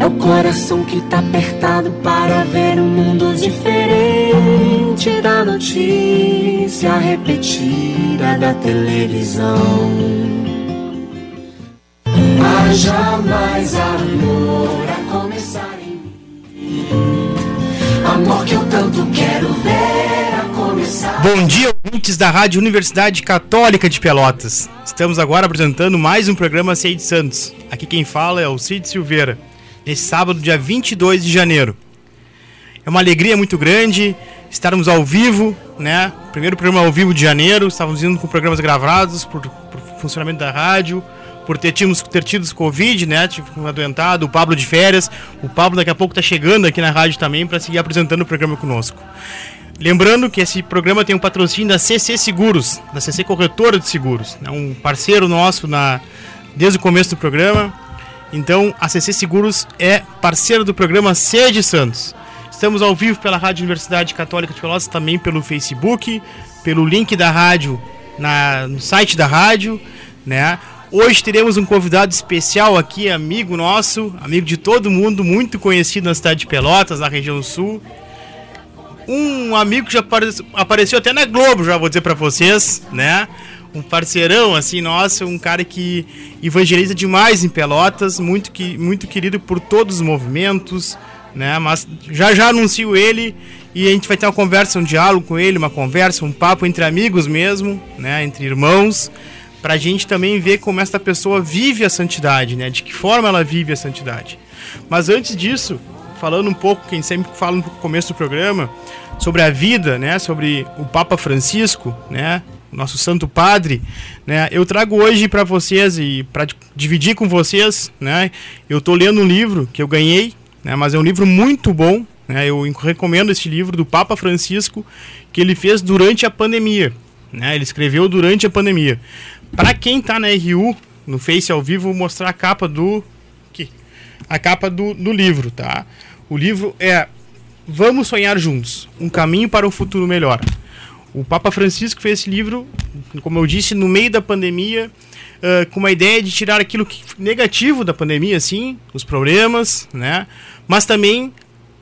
É o coração que tá apertado para ver um mundo diferente da notícia repetida da televisão. Haja mais amor a começar em mim. Amor que eu tanto quero ver a começar. Bom dia, ouvintes da Rádio Universidade Católica de Pelotas. Estamos agora apresentando mais um programa Cid Santos. Aqui quem fala é o Cid Silveira nesse sábado, dia 22 de janeiro. É uma alegria muito grande estarmos ao vivo, né? Primeiro programa ao vivo de janeiro, estávamos indo com programas gravados por, por funcionamento da rádio, por ter, tínhamos, ter tido Covid, né? Tive um adoentado, o Pablo de férias. O Pablo daqui a pouco está chegando aqui na rádio também para seguir apresentando o programa conosco. Lembrando que esse programa tem um patrocínio da CC Seguros, da CC Corretora de Seguros, né? um parceiro nosso na, desde o começo do programa. Então, a CC Seguros é parceiro do programa Sede Santos. Estamos ao vivo pela Rádio Universidade Católica de Pelotas, também pelo Facebook, pelo link da rádio na, no site da rádio, né? Hoje teremos um convidado especial aqui, amigo nosso, amigo de todo mundo, muito conhecido na cidade de Pelotas, na região sul. Um amigo que já apareceu até na Globo, já vou dizer para vocês, né? Um parceirão assim nosso, um cara que evangeliza demais em Pelotas, muito que muito querido por todos os movimentos, né? Mas já já anuncio ele e a gente vai ter uma conversa, um diálogo com ele, uma conversa, um papo entre amigos mesmo, né? Entre irmãos, para a gente também ver como essa pessoa vive a santidade, né? De que forma ela vive a santidade. Mas antes disso, falando um pouco, quem sempre fala no começo do programa, sobre a vida, né? Sobre o Papa Francisco, né? Nosso Santo Padre, né? Eu trago hoje para vocês e para dividir com vocês, né? Eu estou lendo um livro que eu ganhei, né? Mas é um livro muito bom, né? Eu recomendo esse livro do Papa Francisco que ele fez durante a pandemia, né? Ele escreveu durante a pandemia. Para quem está na RU no Face ao vivo, vou mostrar a capa do aqui, a capa do, do livro, tá? O livro é Vamos sonhar juntos, um caminho para um futuro melhor. O Papa Francisco fez esse livro, como eu disse, no meio da pandemia, uh, com uma ideia de tirar aquilo que, negativo da pandemia, assim, os problemas, né? Mas também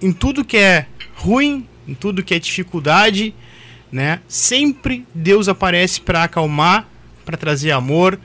em tudo que é ruim, em tudo que é dificuldade, né? Sempre Deus aparece para acalmar, para trazer amor,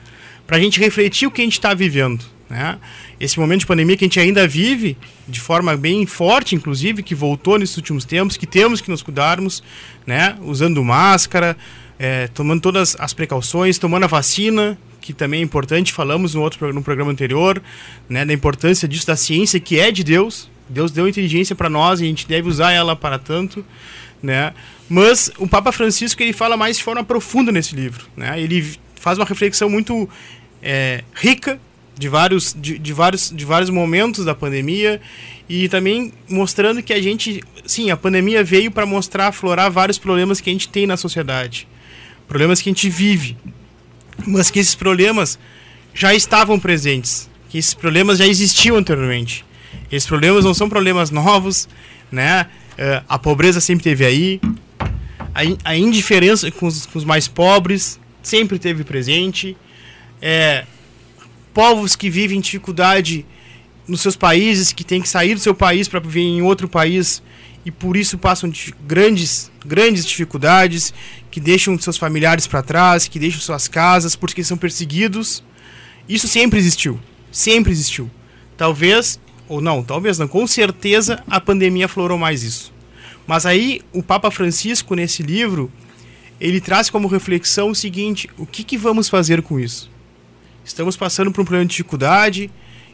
para a gente refletir o que a gente está vivendo, né? Esse momento de pandemia que a gente ainda vive, de forma bem forte, inclusive, que voltou nesses últimos tempos, que temos que nos cuidarmos, né? Usando máscara, é, tomando todas as precauções, tomando a vacina, que também é importante, falamos no outro no programa anterior, né, da importância disso da ciência que é de Deus. Deus deu inteligência para nós e a gente deve usar ela para tanto, né? Mas o Papa Francisco ele fala mais de forma profunda nesse livro, né? Ele faz uma reflexão muito é, rica de vários, de, de, vários, de vários momentos da pandemia e também mostrando que a gente, sim, a pandemia veio para mostrar, aflorar vários problemas que a gente tem na sociedade, problemas que a gente vive, mas que esses problemas já estavam presentes, que esses problemas já existiam anteriormente. Esses problemas não são problemas novos, né? Uh, a pobreza sempre teve aí, a, a indiferença com os, com os mais pobres sempre teve presente. É, povos que vivem dificuldade nos seus países, que têm que sair do seu país para viver em outro país e por isso passam grandes, grandes dificuldades, que deixam seus familiares para trás, que deixam suas casas porque são perseguidos. Isso sempre existiu, sempre existiu. Talvez ou não, talvez não, com certeza a pandemia aflorou mais isso. Mas aí o Papa Francisco nesse livro, ele traz como reflexão o seguinte: o que, que vamos fazer com isso? Estamos passando por um problema de dificuldade,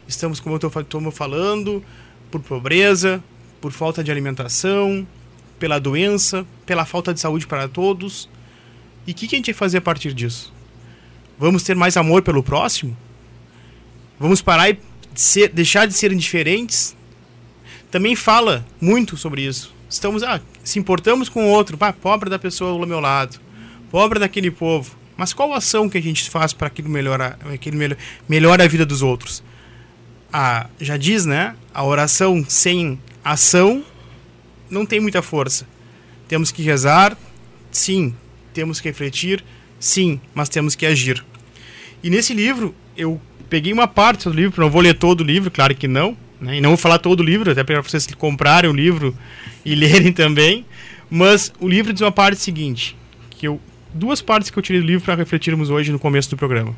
estamos, como eu estou falando, por pobreza, por falta de alimentação, pela doença, pela falta de saúde para todos. E o que, que a gente vai fazer a partir disso? Vamos ter mais amor pelo próximo? Vamos parar e ser, deixar de ser indiferentes? também fala muito sobre isso. Estamos, ah, se importamos com o outro, pá, pobre da pessoa do meu lado, pobre daquele povo. Mas qual ação que a gente faz para aquilo melhorar, aquilo melhor, melhora a vida dos outros? Ah, já diz, né? A oração sem ação não tem muita força. Temos que rezar, sim. Temos que refletir, sim. Mas temos que agir. E nesse livro, eu peguei uma parte do livro, não vou ler todo o livro, claro que não. Né? E não vou falar todo o livro, até para vocês comprarem o livro e lerem também. Mas o livro diz uma parte seguinte, que eu duas partes que eu tirei do livro para refletirmos hoje no começo do programa.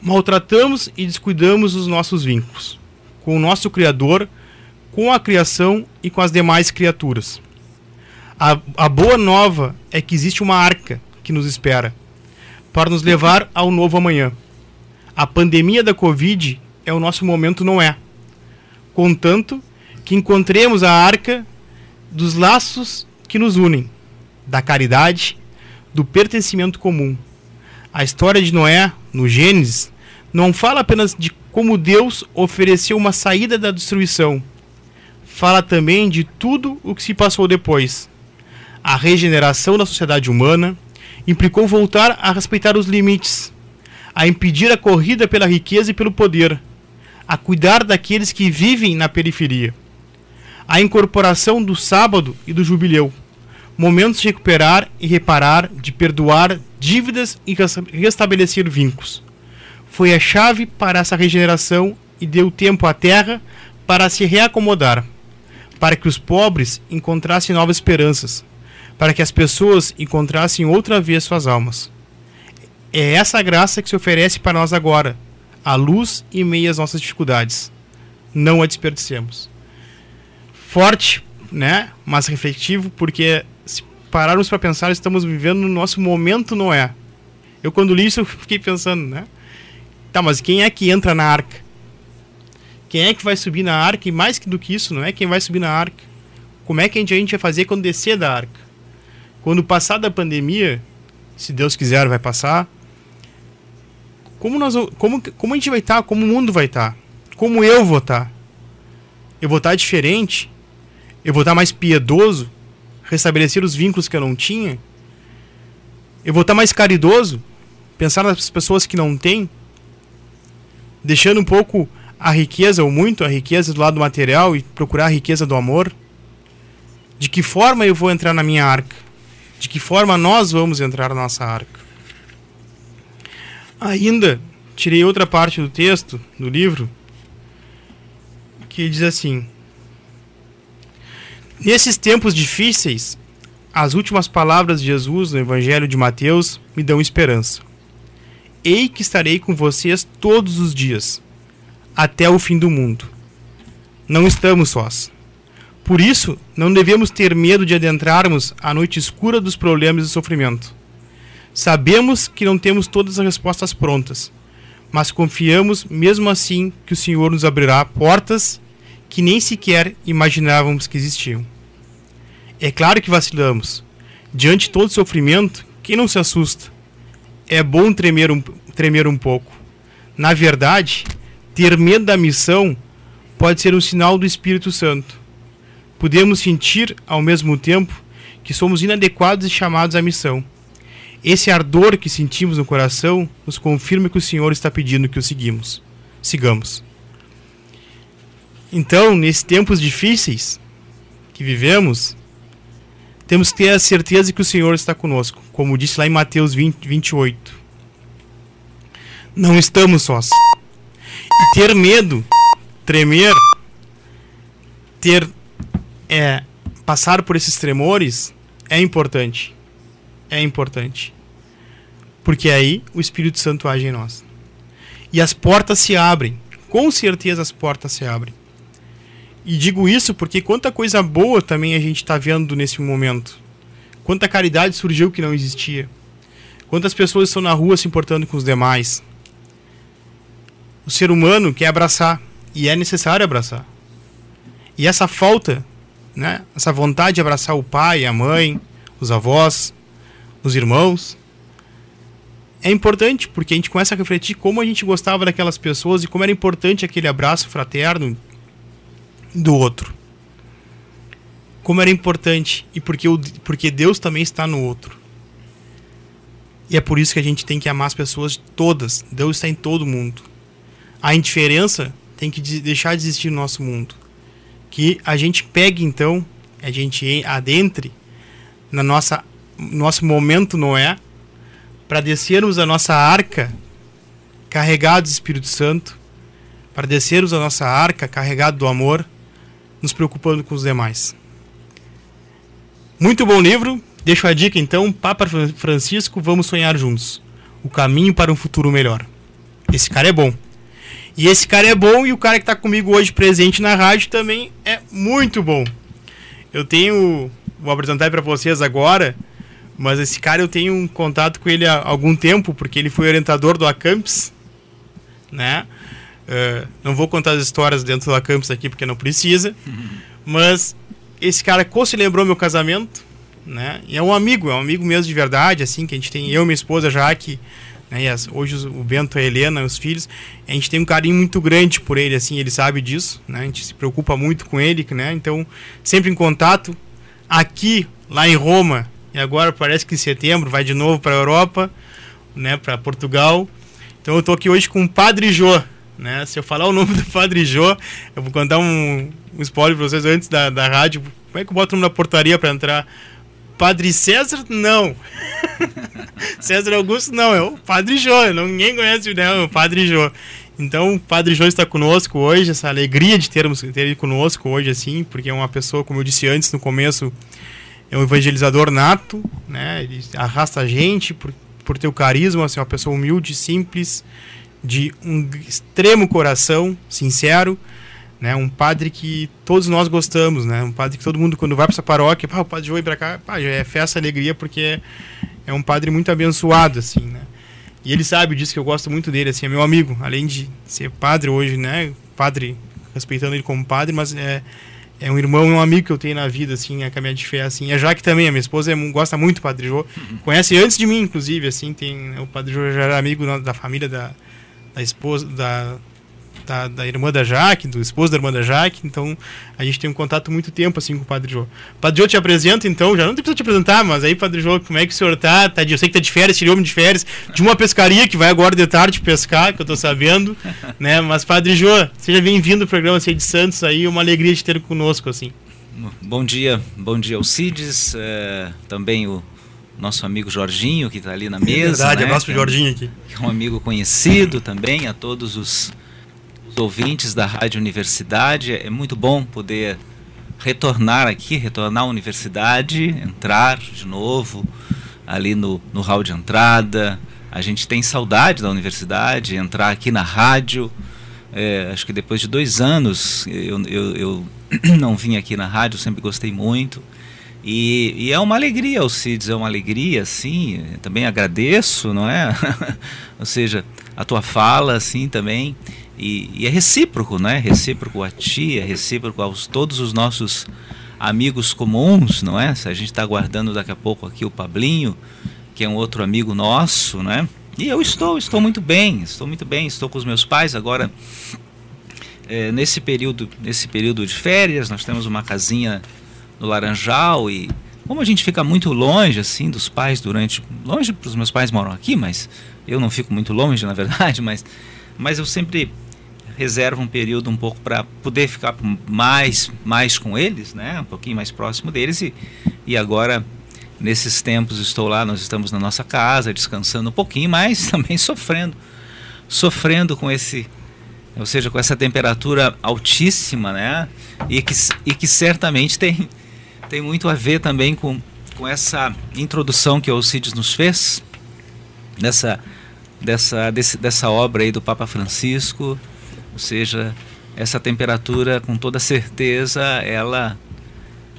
Maltratamos e descuidamos os nossos vínculos com o nosso Criador, com a criação e com as demais criaturas. A, a boa nova é que existe uma arca que nos espera para nos levar ao novo amanhã. A pandemia da Covid é o nosso momento, não é? Contanto que encontremos a arca dos laços que nos unem, da caridade, do pertencimento comum. A história de Noé, no Gênesis, não fala apenas de como Deus ofereceu uma saída da destruição. Fala também de tudo o que se passou depois. A regeneração da sociedade humana implicou voltar a respeitar os limites, a impedir a corrida pela riqueza e pelo poder, a cuidar daqueles que vivem na periferia. A incorporação do sábado e do jubileu, momentos de recuperar e reparar, de perdoar dívidas e restabelecer vínculos. Foi a chave para essa regeneração e deu tempo à terra para se reacomodar, para que os pobres encontrassem novas esperanças, para que as pessoas encontrassem outra vez suas almas. É essa graça que se oferece para nós agora, a luz em meio às nossas dificuldades. Não a desperdicemos. Forte, né? Mas refletivo, porque pararmos para pensar, estamos vivendo no nosso momento Noé. Eu quando li isso, fiquei pensando, né? Tá, mas quem é que entra na arca? Quem é que vai subir na arca? E mais do que isso, não é quem vai subir na arca. Como é que a gente vai fazer quando descer da arca? Quando passar da pandemia, se Deus quiser, vai passar como, nós, como, como a gente vai estar? Tá? Como o mundo vai estar? Tá? Como eu vou estar? Tá? Eu vou estar diferente? Eu vou estar mais piedoso? Restabelecer os vínculos que eu não tinha? Eu vou estar mais caridoso? Pensar nas pessoas que não têm? Deixando um pouco a riqueza, ou muito a riqueza do lado material e procurar a riqueza do amor? De que forma eu vou entrar na minha arca? De que forma nós vamos entrar na nossa arca? Ainda tirei outra parte do texto, do livro, que diz assim: Nesses tempos difíceis, as últimas palavras de Jesus no Evangelho de Mateus me dão esperança. Ei que estarei com vocês todos os dias, até o fim do mundo. Não estamos sós. Por isso, não devemos ter medo de adentrarmos a noite escura dos problemas e sofrimento Sabemos que não temos todas as respostas prontas, mas confiamos mesmo assim que o Senhor nos abrirá portas que nem sequer imaginávamos que existiam. É claro que vacilamos. Diante de todo sofrimento, quem não se assusta? É bom tremer um, tremer um pouco. Na verdade, ter medo da missão pode ser um sinal do Espírito Santo. Podemos sentir, ao mesmo tempo, que somos inadequados e chamados à missão esse ardor que sentimos no coração nos confirma que o Senhor está pedindo que o seguimos, sigamos. Então, nesses tempos difíceis que vivemos, temos que ter a certeza que o Senhor está conosco, como disse lá em Mateus 20, 28. Não estamos sós. E ter medo, tremer, ter é, passar por esses tremores é importante é importante. Porque aí o Espírito Santo age em nós. E as portas se abrem. Com certeza as portas se abrem. E digo isso porque quanta coisa boa também a gente está vendo nesse momento. Quanta caridade surgiu que não existia. Quantas pessoas estão na rua se importando com os demais. O ser humano quer abraçar. E é necessário abraçar. E essa falta, né, essa vontade de abraçar o pai, a mãe, os avós, os irmãos. É importante porque a gente começa a refletir como a gente gostava daquelas pessoas e como era importante aquele abraço fraterno do outro. Como era importante e porque, porque Deus também está no outro. E é por isso que a gente tem que amar as pessoas todas. Deus está em todo mundo. A indiferença tem que deixar de existir no nosso mundo. Que a gente pegue então, a gente adentre na nossa nosso momento Noé para descermos a nossa arca carregados do Espírito Santo, para descermos a nossa arca carregado do amor, nos preocupando com os demais. Muito bom livro. Deixo a dica então, Papa Francisco, vamos sonhar juntos. O caminho para um futuro melhor. Esse cara é bom. E esse cara é bom e o cara que está comigo hoje presente na rádio também é muito bom. Eu tenho, vou apresentar para vocês agora, mas esse cara eu tenho um contato com ele há algum tempo, porque ele foi orientador do Acamps, né? Uh, não vou contar as histórias dentro do Acamps aqui, porque não precisa, mas esse cara se lembrou meu casamento, né? E é um amigo, é um amigo mesmo de verdade, assim, que a gente tem, eu minha esposa Jaque, né? Hoje o Bento, a Helena, os filhos, a gente tem um carinho muito grande por ele, assim, ele sabe disso, né? A gente se preocupa muito com ele, né? Então, sempre em contato. Aqui, lá em Roma, e agora parece que em setembro vai de novo para a Europa, né? Para Portugal. Então, eu tô aqui hoje com o Padre Jô, né? Se eu falar o nome do Padre Jô, eu vou contar um, um spoiler para vocês antes da, da rádio. Como é que eu boto o nome na portaria para entrar? Padre César, não. César Augusto, não. É o Padre Jô. Ninguém conhece né? o Padre Jô. Então, o Padre Jô está conosco hoje. Essa alegria de termos, ter ele conosco hoje, assim, porque é uma pessoa, como eu disse antes no começo, é um evangelizador nato, né? Ele arrasta a gente por, por ter o carisma, assim, uma pessoa humilde, simples, de um extremo coração, sincero né? Um padre que todos nós gostamos, né? Um padre que todo mundo quando vai para essa paróquia, pá, o padre João para cá, pá, é festa, alegria porque é, é um padre muito abençoado assim, né? E ele sabe disso que eu gosto muito dele, assim, é meu amigo, além de ser padre hoje, né? Padre, respeitando ele como padre, mas é é um irmão e um amigo que eu tenho na vida, assim, a caminhada de fé, assim. A Jaque também, a minha esposa, é, gosta muito do Padre Jô. Uhum. Conhece antes de mim, inclusive, assim, tem... Né, o Padre Jô já era amigo da família da, da esposa, da, da, da irmã da Jaque, do esposo da irmã da Jaque, então a gente tem um contato muito tempo assim com o Padre Jô. Padre Jô te apresenta então, já não precisa te apresentar, mas aí Padre Jô, como é que o senhor tá? tá de, eu sei que tá de férias, tirou homem de férias, de uma pescaria que vai agora de tarde pescar, que eu tô sabendo, né? Mas Padre Jô, seja bem-vindo ao programa Sei de Santos aí, uma alegria de ter conosco assim. Bom dia, bom dia Alcides, é, também o nosso amigo Jorginho, que está ali na mesa. É verdade, né? abraço pro Jorginho aqui. É um amigo conhecido também, a todos os os ouvintes da Rádio Universidade. É muito bom poder retornar aqui, retornar à universidade, entrar de novo ali no, no hall de entrada. A gente tem saudade da universidade, entrar aqui na rádio. É, acho que depois de dois anos eu, eu, eu não vim aqui na rádio, sempre gostei muito. E, e, é uma alegria, Alcides, é uma alegria, sim. Também agradeço, não é? Ou seja, a tua fala, assim, também. E, e, é recíproco, né? Recíproco a ti, é recíproco aos todos os nossos amigos comuns, não é? Se a gente está aguardando daqui a pouco aqui o Pablinho, que é um outro amigo nosso, né? E eu estou, estou muito bem, estou muito bem, estou com os meus pais agora. É, nesse período, nesse período de férias, nós temos uma casinha no Laranjal e como a gente fica muito longe assim dos pais durante longe os meus pais moram aqui, mas eu não fico muito longe na verdade, mas mas eu sempre reserva um período um pouco para poder ficar mais, mais com eles, né? um pouquinho mais próximo deles. E, e agora, nesses tempos, estou lá, nós estamos na nossa casa, descansando um pouquinho, mas também sofrendo. Sofrendo com esse, ou seja, com essa temperatura altíssima, né? E que, e que certamente tem, tem muito a ver também com, com essa introdução que o Alcides nos fez, dessa, dessa, desse, dessa obra aí do Papa Francisco, ou seja, essa temperatura, com toda certeza, ela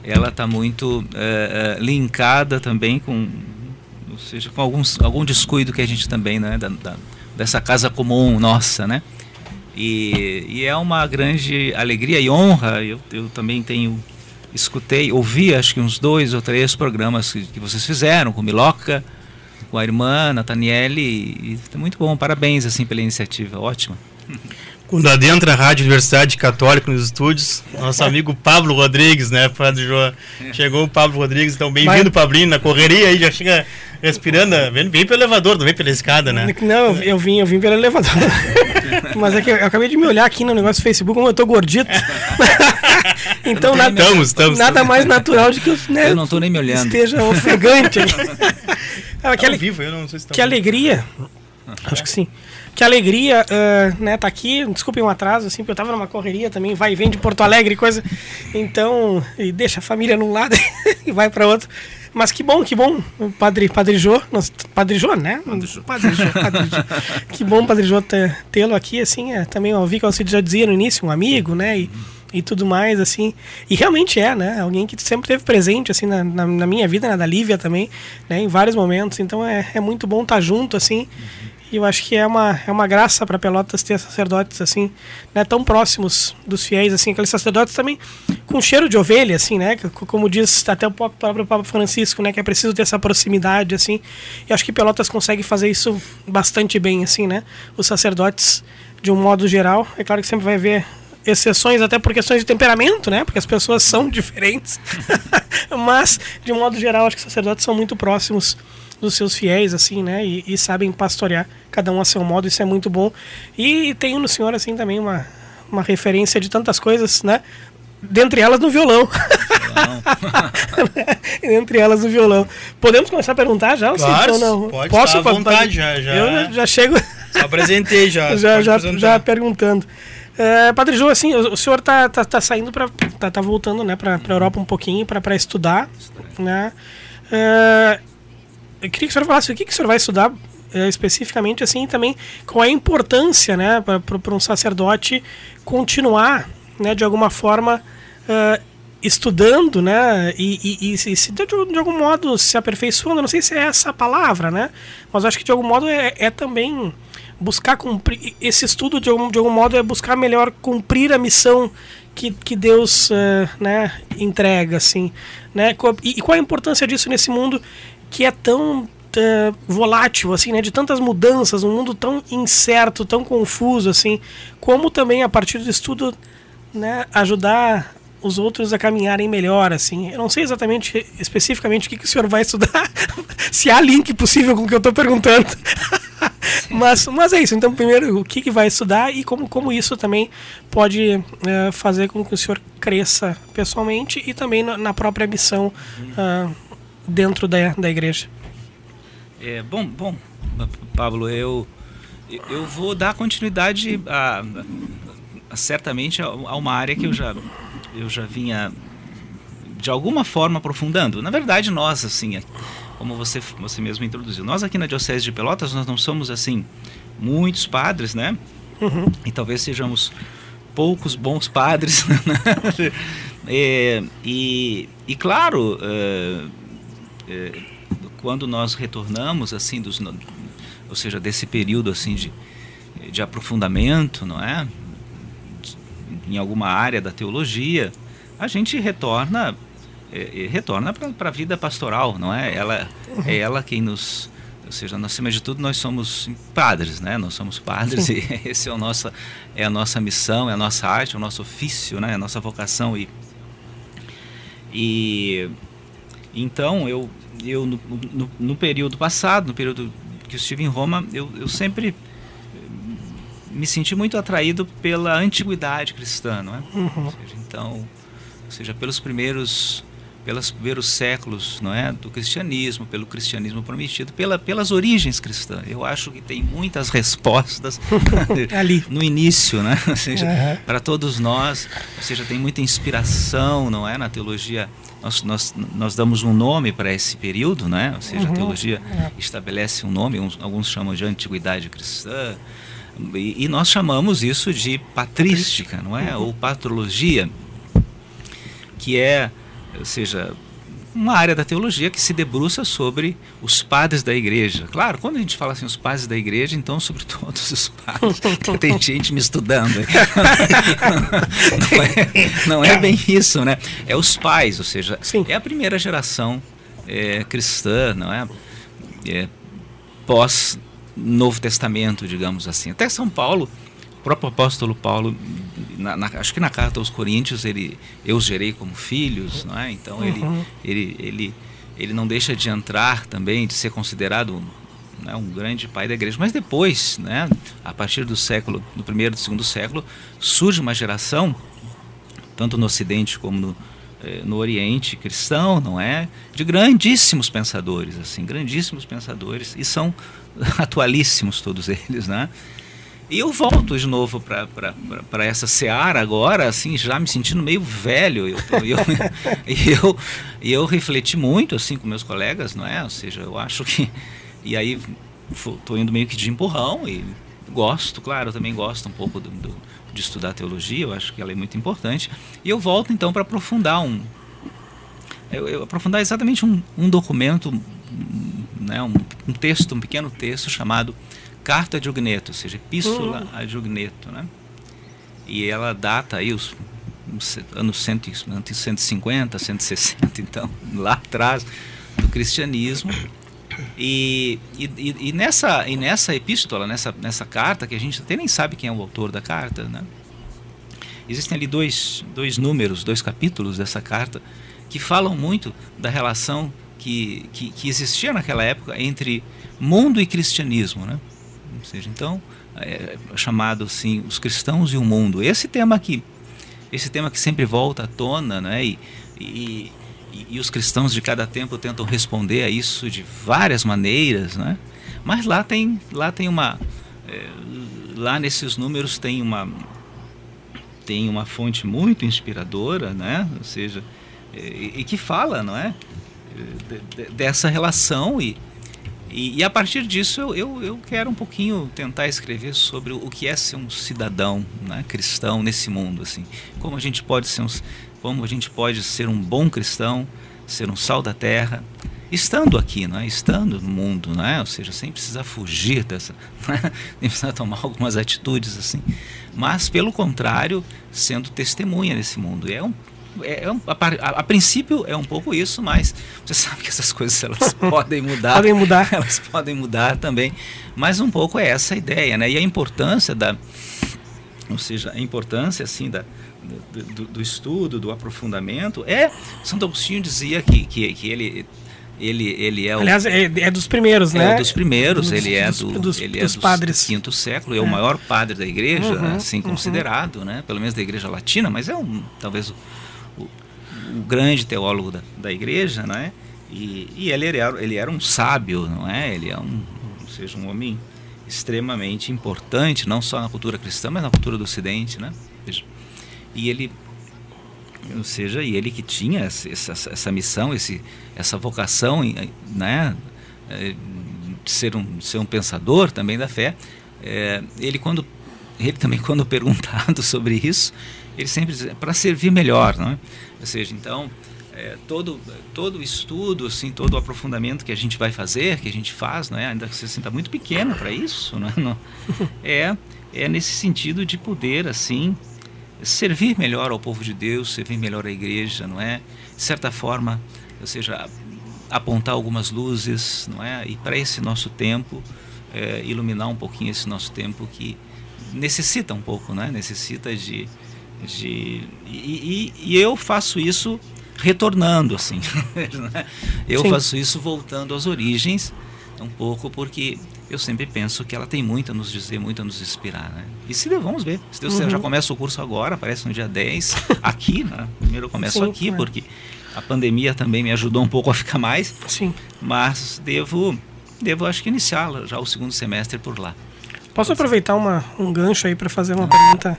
ela está muito é, é, linkada também com, ou seja, com alguns, algum descuido que a gente também, né, da, da, dessa casa comum nossa, né? E, e, é uma grande alegria e honra. Eu, eu também tenho escutei, ouvi acho que uns dois ou três programas que, que vocês fizeram com Miloca, com a irmã Nathaniele, e, e muito bom. Parabéns assim pela iniciativa, ótima. Quando adentra a Rádio Universidade Católica nos estúdios, nosso amigo Pablo Rodrigues, né, Padre João? Chegou o Pablo Rodrigues, então bem-vindo, Pablinho, na correria aí, já chega respirando, vem, vem pelo elevador, não vem pela escada, né? Não, eu vim, eu vim pelo elevador. Mas é que eu acabei de me olhar aqui no negócio do Facebook, como eu tô gordito. então, nada, estamos, estamos, nada mais natural de que eu, né, eu não tô nem me olhando. esteja ofegante aqui. ah, que, vivo, eu não sei se que alegria. Acho que sim que alegria, uh, né, tá aqui. Desculpem um atraso, assim, porque eu tava numa correria também, vai e vem de Porto Alegre e coisa. Então, e deixa a família num lado e vai para outro. Mas que bom, que bom, Padre, Padre Jô, Padre Jô, né? Padre Jô. Padre Jô, Padre Jô. que bom, Padre Jô, tê-lo aqui, assim, é, também ouvi que você já dizia no início, um amigo, né? E, e tudo mais, assim. E realmente é, né? Alguém que sempre teve presente, assim, na, na, na minha vida, na da Lívia também, né? Em vários momentos. Então é, é muito bom estar junto, assim. E eu acho que é uma, é uma graça para Pelotas ter sacerdotes assim, né, tão próximos dos fiéis, assim, aqueles sacerdotes também com cheiro de ovelha, assim, né, como diz até o próprio Papa Francisco, né, que é preciso ter essa proximidade, assim. E acho que Pelotas consegue fazer isso bastante bem, assim, né. Os sacerdotes, de um modo geral, é claro que sempre vai haver exceções até por questões de temperamento, né? Porque as pessoas são diferentes. Mas, de modo geral, acho que sacerdotes são muito próximos dos seus fiéis, assim, né? E, e, sabem pastorear cada um a seu modo, isso é muito bom. E tenho no senhor, assim, também uma, uma referência de tantas coisas, né? Dentre elas no violão. Dentre elas no violão. Podemos começar a perguntar já? Claro, não? Pode Posso, à vontade, já, já. Eu já chego... Só apresentei já. já, já, já perguntando. É, Padre Ju, assim, o, senhor tá, tá, tá saindo para tá, tá voltando, né, para Europa um pouquinho para estudar, né? É, eu queria que o senhor falasse o que, que o senhor vai estudar é, especificamente, assim, também qual é a importância, né, para um sacerdote continuar, né, de alguma forma, estudando, né, e, e, e se de, de, algum modo se aperfeiçoando, não sei se é essa a palavra, né, mas acho que de algum modo é, é também buscar cumprir, esse estudo de algum, de algum modo é buscar melhor cumprir a missão que, que Deus uh, né, entrega, assim, né, e, e qual a importância disso nesse mundo que é tão uh, volátil, assim, né? De tantas mudanças, um mundo tão incerto, tão confuso, assim. Como também, a partir do estudo, né, ajudar os outros a caminharem melhor, assim. Eu não sei exatamente, especificamente, o que, que o senhor vai estudar, se há link possível com o que eu estou perguntando. mas, mas é isso. Então, primeiro, o que, que vai estudar e como, como isso também pode uh, fazer com que o senhor cresça pessoalmente e também na, na própria missão uh, dentro da, da igreja? É, bom, bom, Pablo, eu, eu vou dar continuidade a, a, certamente a, a uma área que eu já, eu já vinha de alguma forma aprofundando. Na verdade, nós, assim, como você, você mesmo introduziu, nós aqui na Diocese de Pelotas, nós não somos, assim, muitos padres, né? Uhum. E talvez sejamos poucos bons padres. é, e, e, claro, é, é, quando nós retornamos assim dos ou seja desse período assim de, de aprofundamento não é em alguma área da teologia a gente retorna é, é retorna para a vida pastoral não é ela é ela quem nos ou seja, acima de tudo nós somos padres, né? Nós somos padres Sim. e esse é o nosso é a nossa missão, é a nossa arte, é o nosso ofício, né? É a nossa vocação e e então eu eu no, no, no, período passado, no período que eu estive em Roma, eu, eu sempre eh, me senti muito atraído pela antiguidade cristã, não é? Uhum. Ou seja, então, ou seja, pelos primeiros pelos primeiros séculos, não é, do cristianismo, pelo cristianismo prometido, pela, pelas origens cristãs. Eu acho que tem muitas respostas ali no início, né? Ou seja, uhum. para todos nós, ou seja, tem muita inspiração, não é, na teologia nós, nós, nós damos um nome para esse período, né? ou seja, uhum. a teologia é. estabelece um nome, uns, alguns chamam de antiguidade cristã, e, e, nós chamamos isso de patrística, não é? Uhum. Ou patrologia, que é, ou seja, uma área da teologia que se debruça sobre os padres da igreja. Claro, quando a gente fala assim, os padres da igreja, então sobre todos os padres. Tem gente me estudando. não, é, não é bem isso, né? É os pais, ou seja, Sim. é a primeira geração é, cristã, não é? é pós Novo Testamento, digamos assim. Até São Paulo próprio apóstolo Paulo, na, na, acho que na carta aos Coríntios, ele, eu os gerei como filhos, não é? Então uhum. ele, ele, ele, ele não deixa de entrar também, de ser considerado né, um grande pai da igreja. Mas depois, né, a partir do século, do primeiro e do segundo século, surge uma geração, tanto no Ocidente como no, eh, no Oriente cristão, não é, de grandíssimos pensadores, assim, grandíssimos pensadores e são atualíssimos todos eles, né? E eu volto de novo para essa seara agora, assim, já me sentindo meio velho. Eu, eu, eu, eu, eu refleti muito, assim, com meus colegas, não é? Ou seja, eu acho que e aí estou indo meio que de empurrão e gosto, claro, eu também gosto um pouco do, do, de estudar teologia, eu acho que ela é muito importante. E eu volto então para aprofundar um. Eu, eu, aprofundar exatamente um, um documento, né, um, um, texto, um pequeno texto chamado Carta de Ogneto, ou seja, Epístola uhum. a Ogneto, né? E ela data aí os anos 150, 160, então, lá atrás do cristianismo. E, e, e, nessa, e nessa epístola, nessa, nessa carta, que a gente até nem sabe quem é o autor da carta, né? existem ali dois, dois números, dois capítulos dessa carta que falam muito da relação que, que, que existia naquela época entre mundo e cristianismo. Né? Ou seja, então, é, chamado assim, os cristãos e o mundo. Esse tema aqui, esse tema que sempre volta à tona, né? e, e e, os cristãos de cada tempo tentam responder a isso de várias maneiras, né? Mas lá tem, lá tem uma, é, lá nesses números tem uma, tem uma fonte muito inspiradora, né? Ou seja, é, e, que fala, não é, de, dessa relação e, e, e, a partir disso eu, eu, eu, quero um pouquinho tentar escrever sobre o que é ser um cidadão né, cristão nesse mundo, assim, como a gente pode ser um, como a gente pode ser um bom cristão, ser um sal da terra, estando aqui, não é? estando no mundo, não é? ou seja, sem precisar fugir dessa, é? sem precisar tomar algumas atitudes assim, mas pelo contrário, sendo testemunha nesse mundo. E é um, é, é um, a, a, a, princípio é um pouco isso, mas você sabe que essas coisas elas podem mudar. podem mudar. Elas podem mudar também. Mas um pouco é essa a ideia, né? E a importância da. Ou seja, a importância assim da, do, do, estudo, do aprofundamento, é. Santo Agostinho dizia que, que, que ele ele, ele é o, Aliás, é, é, dos primeiros, né? É dos primeiros, dos, ele é do, dos, ele dos é do padres. quinto século, é, é, o maior padre da igreja, uhum, assim uhum. considerado, né? Pelo menos da igreja latina, mas é um talvez o, grande teólogo da, da igreja, né? E, e ele, era, ele era um sábio, não é? Ele é um, ou seja, um homem extremamente importante, não só na cultura cristã, mas na cultura do Ocidente, né? E ele ou seja, e ele que tinha essa, essa missão, esse, essa vocação, né, é, de ser um, ser um pensador também da fé, é, ele quando ele também quando perguntado sobre isso, ele sempre diz para servir melhor, não é? Ou seja, então é, todo todo estudo, assim, todo o aprofundamento que a gente vai fazer, que a gente faz, não é? Ainda que você sinta muito pequeno para isso, não é? Não, é é nesse sentido de poder assim servir melhor ao povo de Deus, servir melhor à igreja, não é? De certa forma, ou seja, apontar algumas luzes, não é? E para esse nosso tempo, é, iluminar um pouquinho esse nosso tempo que necessita um pouco, né? Necessita de, de e, e, e eu faço isso retornando, assim. Né? eu Sim. faço isso voltando às origens, um pouco porque eu sempre penso que ela tem muito a nos dizer, muito a nos inspirar, né? E se vamos ver. Se Deus uhum. já começa o curso agora, parece no dia 10, aqui, né? Primeiro eu começo Sim, aqui, é. porque a pandemia também me ajudou um pouco a ficar mais. Sim. Mas devo, devo acho que iniciar já o segundo semestre por lá. Posso aproveitar uma, um gancho aí para fazer uma pergunta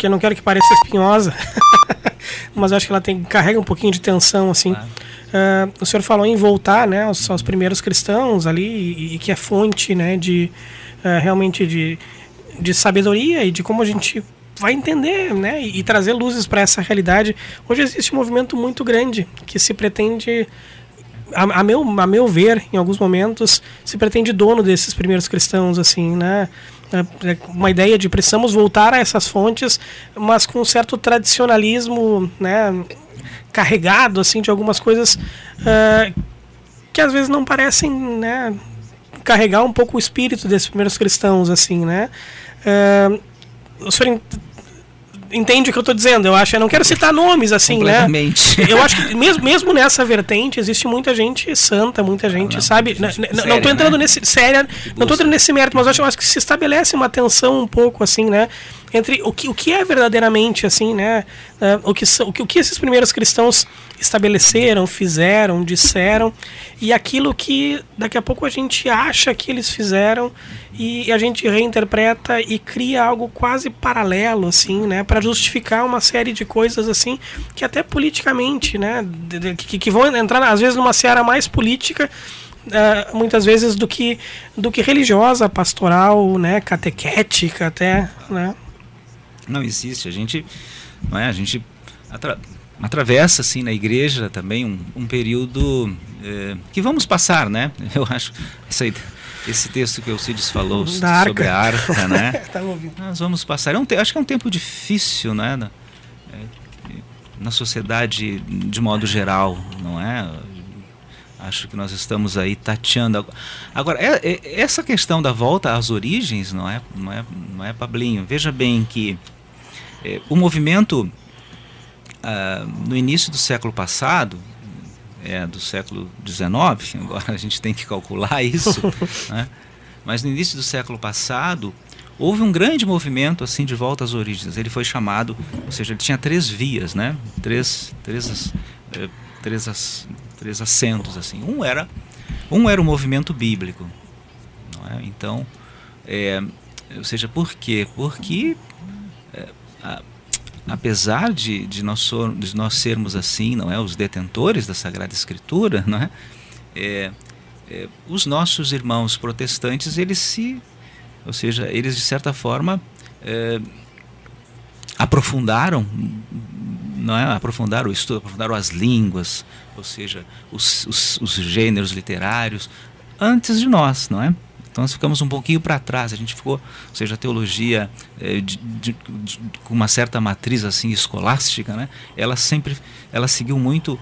que eu não quero que pareça espinhosa, mas acho que ela tem carrega um pouquinho de tensão assim. Uh, o senhor falou em voltar né, aos, aos primeiros cristãos ali, e, e, que é fonte né, de uh, realmente de, de sabedoria e de como a gente vai entender né, e, e trazer luzes para essa realidade. Hoje existe um movimento muito grande que se pretende a, a, meu, a meu ver, em alguns momentos, se pretende dono desses primeiros cristãos, assim, né? É, é uma ideia de precisamos voltar a essas fontes, mas com um certo tradicionalismo, né? carregado assim de algumas coisas uh, que às vezes não parecem né, carregar um pouco o espírito desses primeiros cristãos assim né uh, o senhor entende o que eu estou dizendo. Eu acho, eu não quero citar nomes assim, né? Eu acho que mesmo, mesmo nessa vertente existe muita gente santa, muita gente, não, sabe? Não, séria, não tô entrando né? nesse séria, não tô entrando nesse mérito, mas eu acho, eu acho que se estabelece uma tensão um pouco assim, né? entre o que, o que é verdadeiramente assim, né? Uh, o, que, o, que, o que esses primeiros cristãos estabeleceram, fizeram, disseram e aquilo que daqui a pouco a gente acha que eles fizeram e a gente reinterpreta e cria algo quase paralelo assim, né, para justificar uma série de coisas assim que até politicamente, né, que, que vão entrar às vezes numa seara mais política Uh, muitas vezes do que do que religiosa, pastoral, né, catequética até, né? não existe. A gente, não é? A gente atra atravessa assim na igreja também um, um período é, que vamos passar, né? Eu acho essa, esse texto que o Cides falou da sobre arca. a arca, né? tá Nós vamos passar. É um acho que é um tempo difícil, né? Na, é, na sociedade de modo geral, não é? Acho que nós estamos aí tateando. Agora, é, é, essa questão da volta às origens, não é, não é, não é Pablinho? Veja bem que é, o movimento, ah, no início do século passado, é, do século XIX, agora a gente tem que calcular isso, né? mas no início do século passado, houve um grande movimento assim de volta às origens. Ele foi chamado, ou seja, ele tinha três vias, né? três, três, é, três, três assentos. assim. Um era, um era o movimento bíblico. É? Então, é, ou seja, por quê? Porque a, apesar de, de, nós de nós sermos assim, não é, os detentores da Sagrada Escritura, não é, é, é os nossos irmãos protestantes, eles se, ou seja, eles de certa forma é, aprofundaram, não é, aprofundaram o estudo, aprofundaram as línguas, ou seja, os, os, os gêneros literários antes de nós, não é? Então nós ficamos um pouquinho para trás, a gente ficou, ou seja, a teologia eh, de, de, de, com uma certa matriz assim escolástica, né? Ela sempre, ela seguiu muito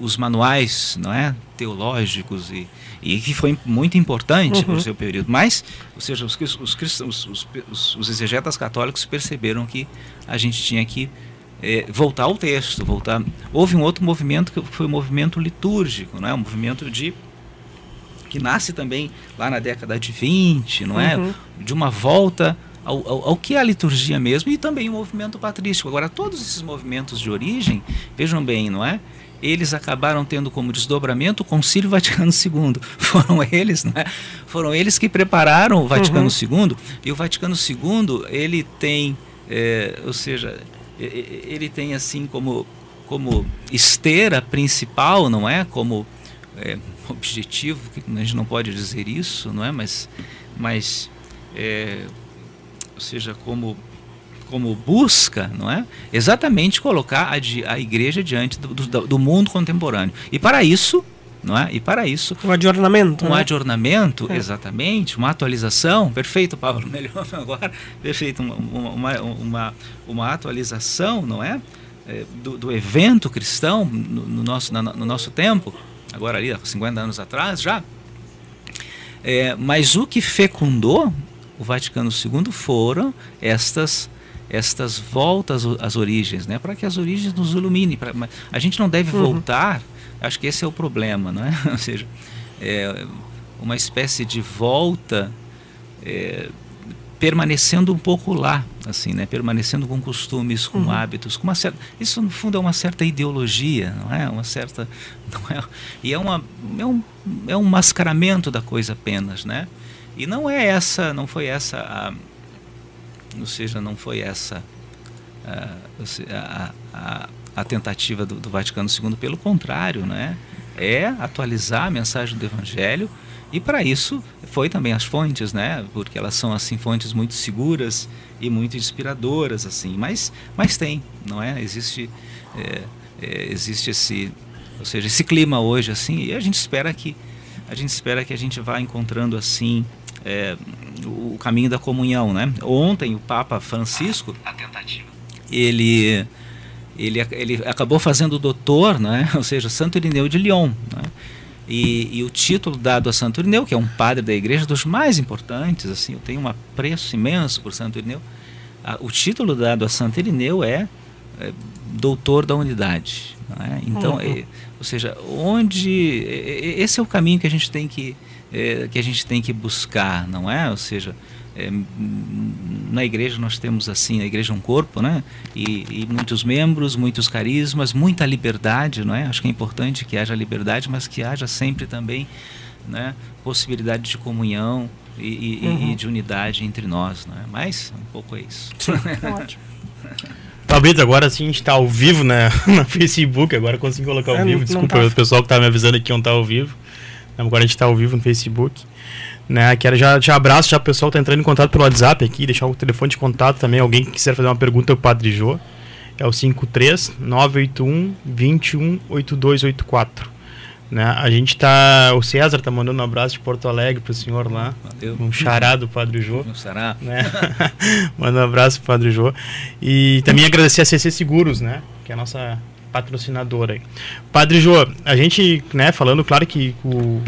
os manuais, não é, teológicos e, e que foi muito importante uhum. para o seu período. Mas, ou seja, os, os, cristãos, os, os, os exegetas católicos perceberam que a gente tinha que é, voltar ao texto, voltar. Houve um outro movimento que foi o movimento litúrgico, não é, um movimento de que nasce também lá na década de 20, não é? Uhum. De uma volta ao, ao, ao, que é a liturgia mesmo e também o movimento patrístico. Agora, todos esses movimentos de origem, vejam bem, não é? Eles acabaram tendo como desdobramento o Concílio Vaticano II. Foram eles, não é? Foram eles que prepararam o Vaticano uhum. II. E o Vaticano II, ele tem, é, ou seja, ele tem assim como, como esteira principal, não é? Como é, objetivo, a gente não pode dizer isso, não é? Mas, mas é, ou seja, como como busca, não é? Exatamente colocar a, a igreja diante do, do, do, mundo contemporâneo. E para isso, não é? E para isso, um adornamento, um né? adornamento, é. exatamente, uma atualização, perfeito, Paulo, melhor agora, perfeito, uma, uma, uma, uma atualização, não é? é do, do, evento cristão no, no nosso, na, no nosso tempo agora ali, 50 anos atrás já. É, mas o que fecundou o Vaticano II foram estas estas voltas às origens, né? Para que as origens nos iluminem. Pra, a gente não deve uhum. voltar. Acho que esse é o problema, não é? Ou seja, é uma espécie de volta é, permanecendo um pouco lá, assim, né? Permanecendo com costumes, com uhum. hábitos, com uma certa, isso no fundo é uma certa ideologia, não é? Uma certa, não é? E é uma é um, é um mascaramento da coisa apenas, né? E não é essa, não foi essa a, ou seja, não foi essa a, a, a, tentativa do, do Vaticano II, pelo contrário, né? É atualizar a mensagem do Evangelho e para isso foi também as fontes, né? Porque elas são assim fontes muito seguras e muito inspiradoras assim. Mas, mas tem, não é? Existe é, é, existe esse, ou seja, esse clima hoje assim. E a gente espera que a gente espera que a gente vá encontrando assim é, o caminho da comunhão, né? Ontem o Papa Francisco, a tentativa, ele ele, ele acabou fazendo doutor, né? Ou seja, Santo Irineu de Lyon, né? E, e, o título dado a Santo Irineu, que é um padre da igreja dos mais importantes, assim, eu tenho um apreço imenso por Santo Irineu, o título dado a Santo Irineu é, é doutor da unidade. É? Então, uhum. é, ou seja, onde esse é o caminho que a gente tem que é, que a gente tem que buscar, não é? Ou seja, é, na igreja nós temos assim, a igreja é um corpo, né? E, e, muitos membros, muitos carismas, muita liberdade, não é? Acho que é importante que haja liberdade, mas que haja sempre também, né? Possibilidade de comunhão e, e, uhum. e de unidade entre nós, não é? Mas um pouco é isso. Sim, ótimo. Fabrício, agora sim a gente está ao vivo né, no Facebook, agora consigo colocar ao é, vivo. Desculpa tá. o pessoal que tá me avisando aqui que não está ao vivo. Agora a gente está ao vivo no Facebook. Né, quero já, já abraço já o pessoal que tá entrando em contato pelo WhatsApp aqui, deixar o telefone de contato também, alguém que quiser fazer uma pergunta ao Padre Jô. É o 53 981 21 8284. Né? A gente tá. O César tá mandando um abraço de Porto Alegre pro senhor lá. Valeu. Um xará do Padre Jô. Um xará. Né? Manda um abraço pro Padre Jô. E também agradecer a CC Seguros, né? Que é a nossa patrocinadora. Padre Jô, a gente, né, falando, claro que o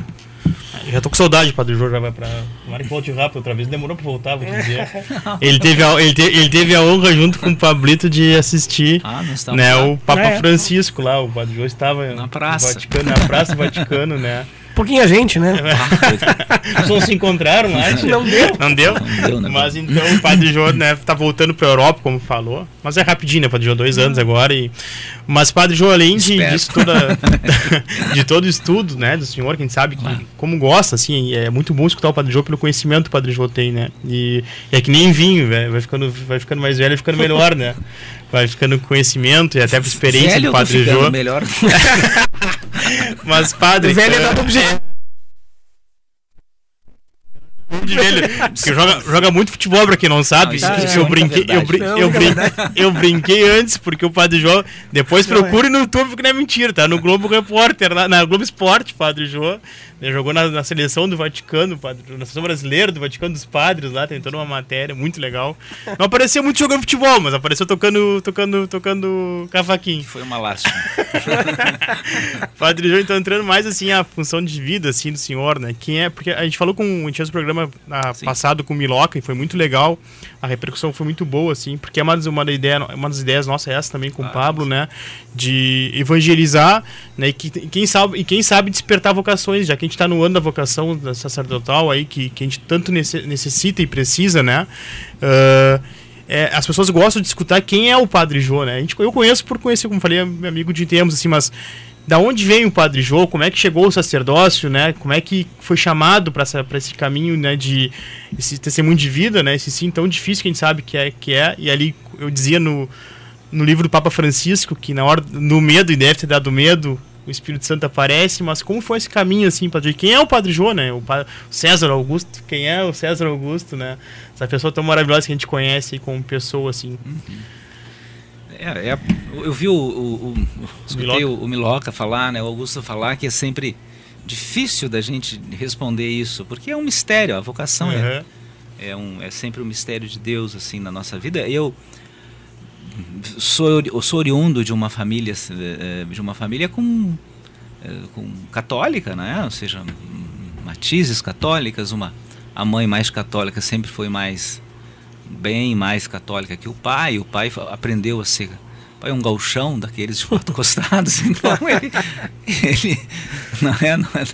já tô com saudade, Padre Jorge já vai pra. Tomara que volte rápido outra vez. Demorou pra voltar, vou te dizer. ele, teve a, ele, te, ele teve a honra, junto com o Pablito, de assistir ah, né, o Papa é. Francisco lá. O Padre Jorge estava na praça. Vaticano, na Praça Vaticano, né? Pouquinha gente, né? Só se encontraram lá. Não deu. Não deu? Não deu né? Mas então o Padre Jô, né, tá voltando pra Europa, como falou. Mas é rapidinho, né? Padre Jô, dois anos agora. E... Mas Padre Jô, além de, disso, toda, de todo o estudo, né, do senhor, quem sabe que, como gosta, assim, é muito bom escutar o Padre Jô pelo conhecimento que o Padre Jô tem, né? E, é que nem vinho, velho. Vai ficando, vai ficando mais velho e ficando melhor, né? Vai ficando com conhecimento e até por experiência velho do Padre Jô. melhor. Mas, padre. O velho é dado objetivo. Dele, porque joga, joga muito futebol, pra quem não sabe. Não, é eu, brinquei, eu, brin eu, brin eu, brinquei antes, porque o Padre João. Depois procure no YouTube, que não é mentira, tá? No Globo Repórter, na, na Globo Esporte, Padre João. Ele jogou na, na, seleção do Vaticano, padre, na seleção brasileira do Vaticano dos Padres lá, tentando uma matéria muito legal. Não apareceu muito jogando futebol, mas apareceu tocando, tocando, tocando cavaquinho. Foi uma lástima. padre João, então entrando mais assim a função de vida assim do senhor, né? Quem é? Porque a gente falou com a gente fez o programa ah, passado com o Miloca e foi muito legal. A repercussão foi muito boa assim, porque é uma, uma, ideia, uma das ideias nossas é essa também com o Pablo, né? De evangelizar, né? E, que, quem sabe, e quem sabe despertar vocações, já que a gente está no ano da vocação sacerdotal aí, que, que a gente tanto necessita e precisa, né? Uh, é, as pessoas gostam de escutar quem é o Padre Jô, né? A gente, eu conheço por conhecer, como falei, meu amigo de tempos, assim, mas da onde vem o Padre Jô? Como é que chegou o sacerdócio, né? Como é que foi chamado para esse caminho, né? De esse testemunho de vida, né? Esse sim tão difícil que a gente sabe que é, que é. E ali eu dizia no, no livro do Papa Francisco que na hora no medo e deve ter dado medo o Espírito Santo aparece, mas como foi esse caminho assim, Padre? Quem é o Padre João, né? O César Augusto, quem é o César Augusto, né? Essa pessoa tão maravilhosa que a gente conhece como pessoa assim. Uhum. É, é, eu vi o, o, o escutei Miloca. O, o Miloca falar, né? O Augusto falar que é sempre difícil da gente responder isso, porque é um mistério, a vocação uhum. é, é, um, é sempre um mistério de Deus assim na nossa vida. Eu sou, sou oriundo de uma família eh, de uma família com, eh, com católica, né? Ou seja, matizes católicas, uma a mãe mais católica sempre foi mais bem mais católica que o pai. O pai aprendeu a ser pai é um galchão daqueles de quatro costados, então ele, ele não é, não é,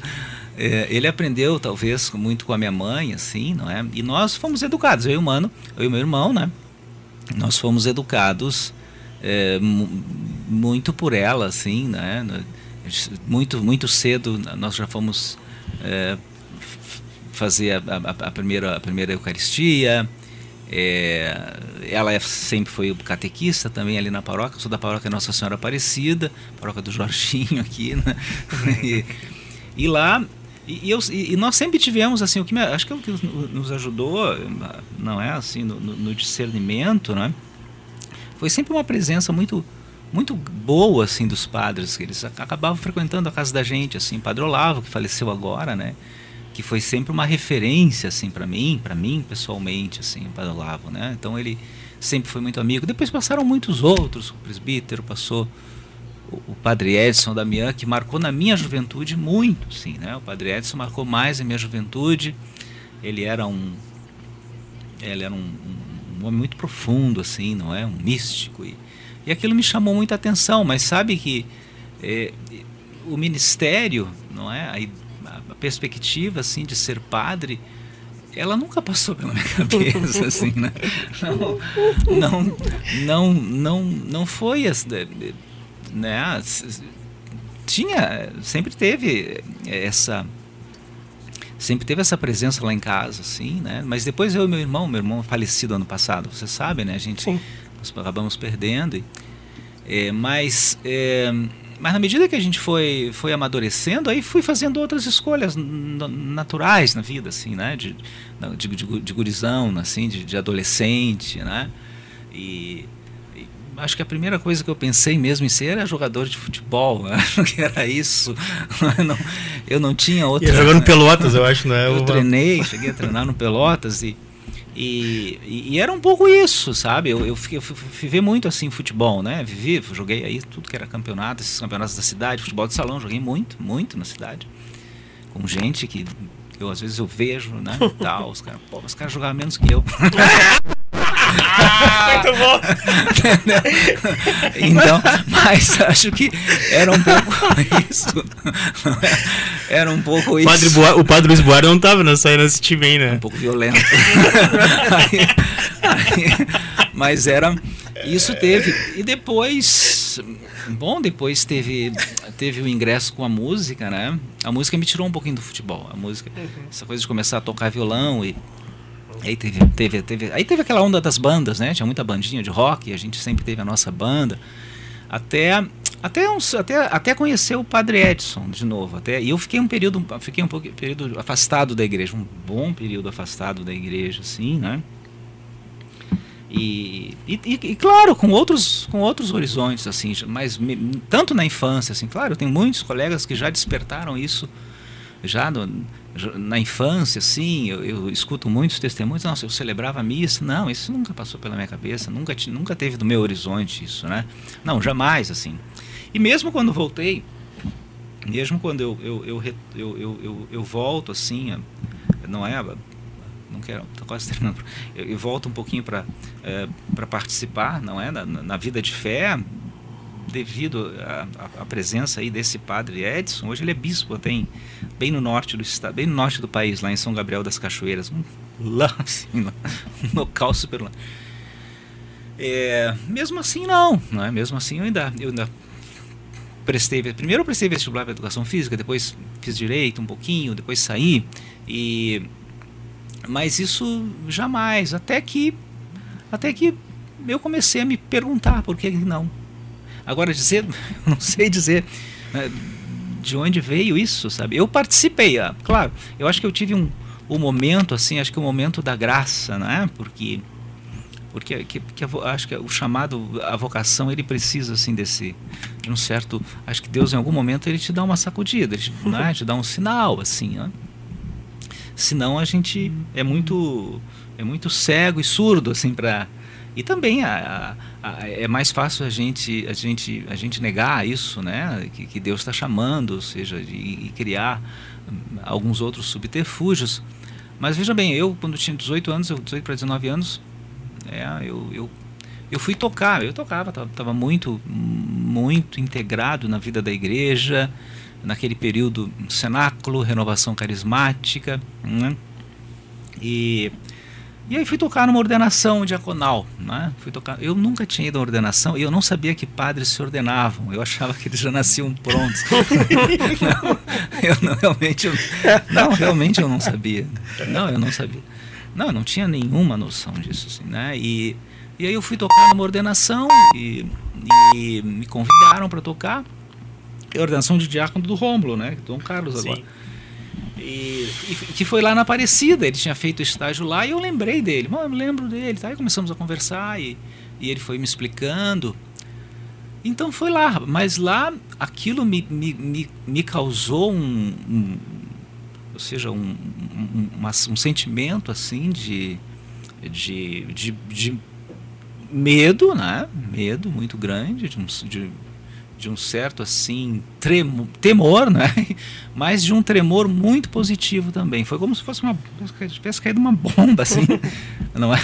é, ele aprendeu talvez muito com a minha mãe, assim, não é? E nós fomos educados, eu e o mano, eu e meu irmão, né? Nós fomos educados é, muito por ela, assim, né? Muito, muito cedo nós já fomos é, fazer a, a, a, primeira, a primeira Eucaristia. É, ela é, sempre foi catequista também ali na paróquia. Eu sou da paróquia Nossa Senhora Aparecida, paróquia do Jorginho aqui, né? e, e lá e, e, eu, e, nós sempre tivemos assim o que me, acho que é o que nos ajudou não é assim no, no, discernimento né foi sempre uma presença muito muito boa assim dos padres que eles acabavam frequentando a casa da gente assim padre Olavo que faleceu agora né? Que foi sempre uma referência assim para mim para mim pessoalmente assim padre Olavo né? Então ele sempre foi muito amigo. Depois passaram muitos outros o presbítero passou o padre Edson Damian, que marcou na minha juventude muito, sim, né? O padre Edson marcou mais a minha juventude. Ele era um ele era um, um um homem muito profundo, assim, não é? Um místico. E, e aquilo me chamou muita atenção, mas sabe que é, o ministério, não é? A, a, perspectiva, assim, de ser padre, ela nunca passou pela minha cabeça, assim, né? Não, não, não, não, não foi, né? Tinha, sempre teve essa sempre teve essa presença lá em casa, assim, né? Mas depois eu e meu irmão, meu irmão falecido ano passado, você sabe, né? A gente Sim. nós acabamos perdendo. E, é, mas, é, mas na medida que a gente foi, foi amadurecendo, aí fui fazendo outras escolhas naturais na vida, assim, né? De, de, de, de gurizão, assim, de, de adolescente, né? E acho que a primeira coisa que eu pensei mesmo em ser era jogador de futebol. Acho que era isso. Eu não, eu não tinha outra. E jogando Pelotas, eu acho, né? Eu, eu treinei, cheguei a treinar no Pelotas e. E, e, e, era um pouco isso, sabe? Eu, eu, fiquei, eu vivi muito assim futebol, né? Vivi, joguei aí tudo que era campeonato, esses campeonatos da cidade, futebol de salão, joguei muito, muito na cidade. Com gente que eu às vezes eu vejo, né? Tal, os caras, pô, os caras jogavam menos que eu. Muito bom. então, mas acho que era um pouco isso. Era um pouco isso. Padre Boa, o padre Luiz Boar não estava nessa, nesse time aí, né? Um pouco violento. aí, aí, mas era. Isso teve. E depois. Bom, depois teve, teve o ingresso com a música, né? A música me tirou um pouquinho do futebol. A música, uhum. essa coisa de começar a tocar violão e Aí teve, teve, teve, aí teve aquela onda das bandas, né? Tinha muita bandinha de rock, a gente sempre teve a nossa banda. Até até, uns, até, até conhecer o Padre Edson de novo. Até, e eu fiquei um período, fiquei um pouco, período afastado da igreja, um bom período afastado da igreja, assim, né? E, e, e, claro, com outros, com outros horizontes, assim, mas me, tanto na infância, assim, claro, eu tenho muitos colegas que já despertaram isso já no, na infância, assim, eu, eu, escuto muitos testemunhos, nossa, eu celebrava a missa. Não, isso nunca passou pela minha cabeça, nunca, nunca teve do meu horizonte isso, né? Não, jamais, assim. E mesmo quando voltei, mesmo quando eu, eu, eu, eu, eu, eu, eu volto, assim, não é não quero, estou quase terminando. Eu, eu, volto um pouquinho para é, participar, não é, na, na, vida de fé, devido à presença aí desse padre Edson, hoje ele é bispo, tem bem no norte do estado, bem no norte do país, lá em São Gabriel das Cachoeiras, um, lá assim, um local super lá. É, mesmo assim não, não é? Mesmo assim eu ainda, eu ainda prestei, primeiro eu prestei vestibular para educação física, depois fiz direito um pouquinho, depois saí e mas isso jamais, até que até que eu comecei a me perguntar por que não, Agora, dizer, não sei dizer né, de onde veio isso, sabe? Eu participei, ah, claro, eu acho que eu tive um, um momento, assim, acho que o um momento da graça, né? Porque porque que, que, acho que o chamado a vocação ele precisa assim desse de um certo acho que Deus em algum momento ele te dá uma sacudida ele te, né, te dá um sinal assim né? senão a gente é muito é muito cego e surdo assim para e também a, a, a, é mais fácil a gente, a gente, a gente negar isso, né? Que, que Deus está chamando, ou seja, e, criar hum, alguns outros subterfúgios. Mas veja bem, eu quando tinha 18 anos, eu 18 para 19 anos, é, eu, eu, eu fui tocar, eu tocava, estava muito, muito integrado na vida da igreja, naquele período cenáculo, renovação carismática, né? E e aí fui tocar numa ordenação diaconal, né? Fui tocar. Eu nunca tinha ido à ordenação e eu não sabia que padres se ordenavam. Eu achava que eles já nasciam prontos. não, eu não, realmente, eu, não, realmente eu não sabia. Não, eu não sabia. Não, eu não tinha nenhuma noção disso, assim, né? E, e aí eu fui tocar numa ordenação e, e me convidaram para tocar. É a ordenação de diácono do Rômulo, né? Dom Carlos agora. E, e, que foi lá na Aparecida, ele tinha feito estágio lá e eu lembrei dele. Mano, lembro dele. Tá? Aí começamos a conversar e, e ele foi me explicando. Então foi lá, mas lá aquilo me, me, me, me causou um, um, ou seja, um, um, um sentimento assim de, de, de, de, medo, né? Medo muito grande, de, de, de um certo assim tremo, temor, né? Mas de um tremor muito positivo também. Foi como se fosse uma tivesse caído uma bomba assim, não é?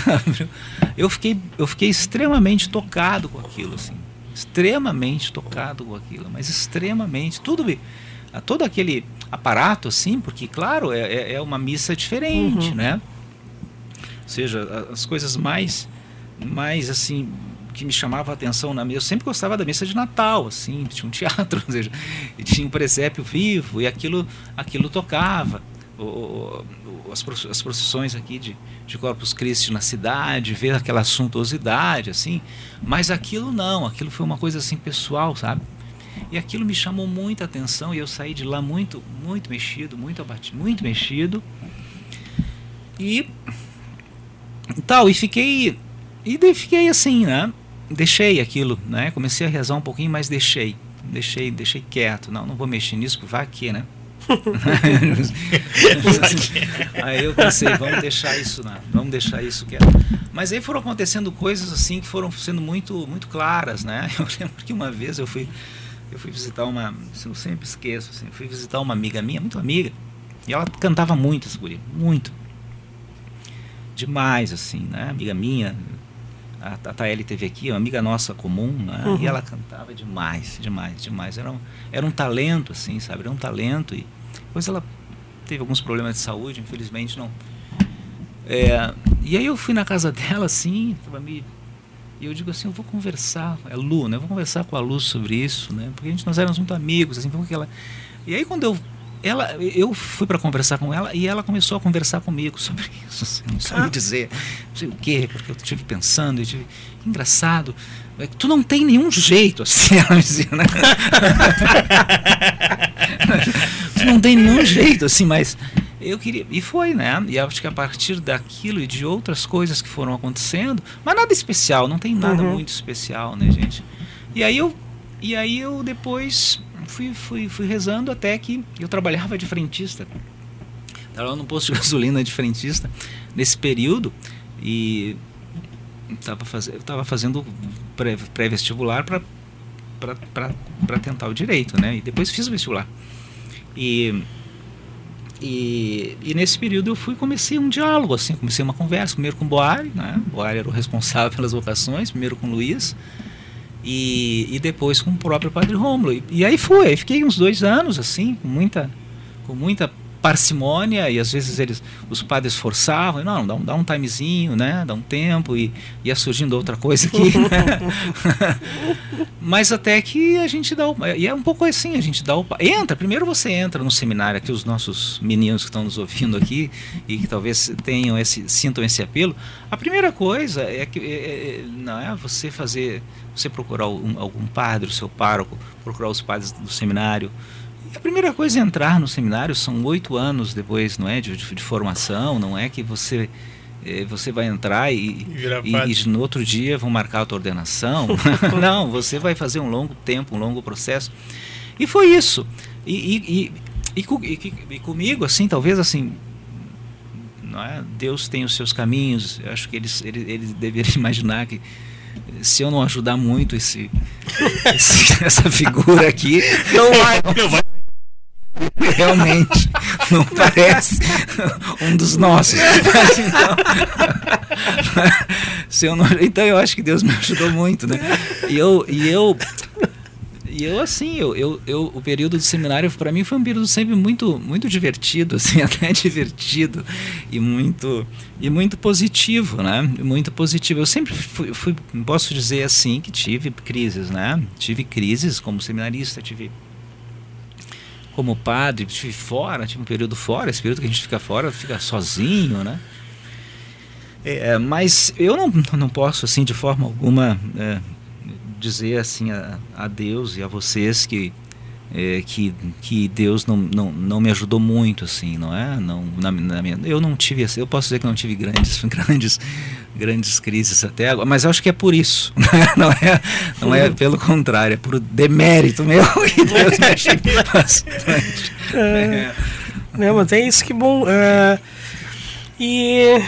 Eu fiquei eu fiquei extremamente tocado com aquilo assim, extremamente tocado com aquilo, mas extremamente tudo todo aquele aparato assim, porque claro é, é, é uma missa diferente, uhum. né? Ou seja, as coisas mais mais assim que me chamava a atenção na mesa. Eu sempre gostava da missa de Natal, assim, tinha um teatro, ou seja, tinha um presépio vivo e aquilo, aquilo tocava. O, o, as, as procissões aqui de, de Corpus Christi na cidade, ver aquela suntuosidade, assim, mas aquilo não, aquilo foi uma coisa assim pessoal, sabe? E aquilo me chamou muita atenção e eu saí de lá muito, muito mexido, muito abatido, muito mexido. E tal, e fiquei e daí fiquei assim, né? Deixei aquilo, né? Comecei a rezar um pouquinho, mas deixei, deixei, deixei quieto. Não, não vou mexer nisso, porque vai aqui, né? aí eu pensei, vamos deixar isso, vamos deixar isso quieto. Mas aí foram acontecendo coisas assim que foram sendo muito, muito claras, né? Eu lembro que uma vez eu fui, eu fui visitar uma, eu sempre esqueço, assim, fui visitar uma amiga minha, muito amiga, e ela cantava muito essa guria, muito, demais, assim, né? Amiga minha, a, a Taeli teve aqui, uma amiga nossa comum, né? uhum. e ela cantava demais, demais, demais. Era um, era um talento, assim, sabe? Era um talento. E depois ela teve alguns problemas de saúde, infelizmente não. É, e aí eu fui na casa dela, assim, tava me e eu digo assim, eu vou conversar, é Lu, né? Eu vou conversar com a Lu sobre isso, né? Porque a gente nós éramos muito amigos, assim, que ela. E aí quando eu ela, eu fui para conversar com ela e ela começou a conversar comigo sobre isso. Assim, não ah. dizer, não sei o quê, porque eu estive pensando, e tive, engraçado. É tu não tem nenhum jeito, assim, ela me dizia, né? tu não tem nenhum jeito, assim, mas eu queria. E foi, né? E acho que a partir daquilo e de outras coisas que foram acontecendo, mas nada especial, não tem nada uhum. muito especial, né, gente? E aí eu. E aí eu depois fui, fui, fui rezando até que eu trabalhava de frentista. Estava no posto de gasolina de frentista nesse período e tava faz, eu estava fazendo pré-vestibular pré para tentar o direito, né? E depois fiz o vestibular. E, e, e, nesse período eu fui comecei um diálogo, assim, comecei uma conversa, primeiro com o Boari, né? Boari era o responsável pelas vocações, primeiro com o Luiz, e, e depois com o próprio Padre Rômulo. E, e, aí foi, aí fiquei uns dois anos assim, com muita, com muita parcimônia e às vezes eles, os padres forçavam, não, dá um, dá um timezinho, né, dá um tempo e ia surgindo outra coisa aqui. Né? Mas até que a gente dá o, e é um pouco assim, a gente dá o entra, primeiro você entra no seminário aqui os nossos meninos que estão nos ouvindo aqui e que talvez tenham esse sintam esse apelo. A primeira coisa é que é, é, não é você fazer você procurar um, algum padre, o seu pároco, procurar os padres do seminário. A primeira coisa é entrar no seminário, são oito anos depois, não é, de, de, de formação, não é que você eh, você vai entrar e, e, e, no outro dia vão marcar a tua ordenação. não, você vai fazer um longo tempo, um longo processo. E foi isso. E, e, e, comigo, assim, talvez assim, não é? Deus tem os seus caminhos. Eu acho que eles, eles, eles deveriam imaginar que se eu não ajudar muito esse, esse essa figura aqui, não vai, não vai. Realmente, não parece um dos nossos. Mas, então, eu não, então eu acho que Deus me ajudou muito, né? E eu, e eu e eu, assim, eu, eu, eu o período de seminário para mim foi um período sempre muito, muito divertido, assim, até divertido e muito, e muito positivo, né? Muito positivo. Eu sempre fui, fui, posso dizer assim, que tive crises, né? Tive crises como seminarista, tive como padre, tive fora, tive um período fora, esse período que a gente fica fora, fica sozinho, né? É, mas eu não, não posso, assim, de forma alguma, é, dizer assim a, a Deus e a vocês que é, que, que Deus não, não, não me ajudou muito assim não é? Não na, na minha, eu não tive eu posso dizer que não tive grandes grandes grandes crises até agora mas acho que é por isso não é? Não é pelo contrário é por demérito meu que Deus me ajuda bastante. É, é. Não, mas é isso que bom é, e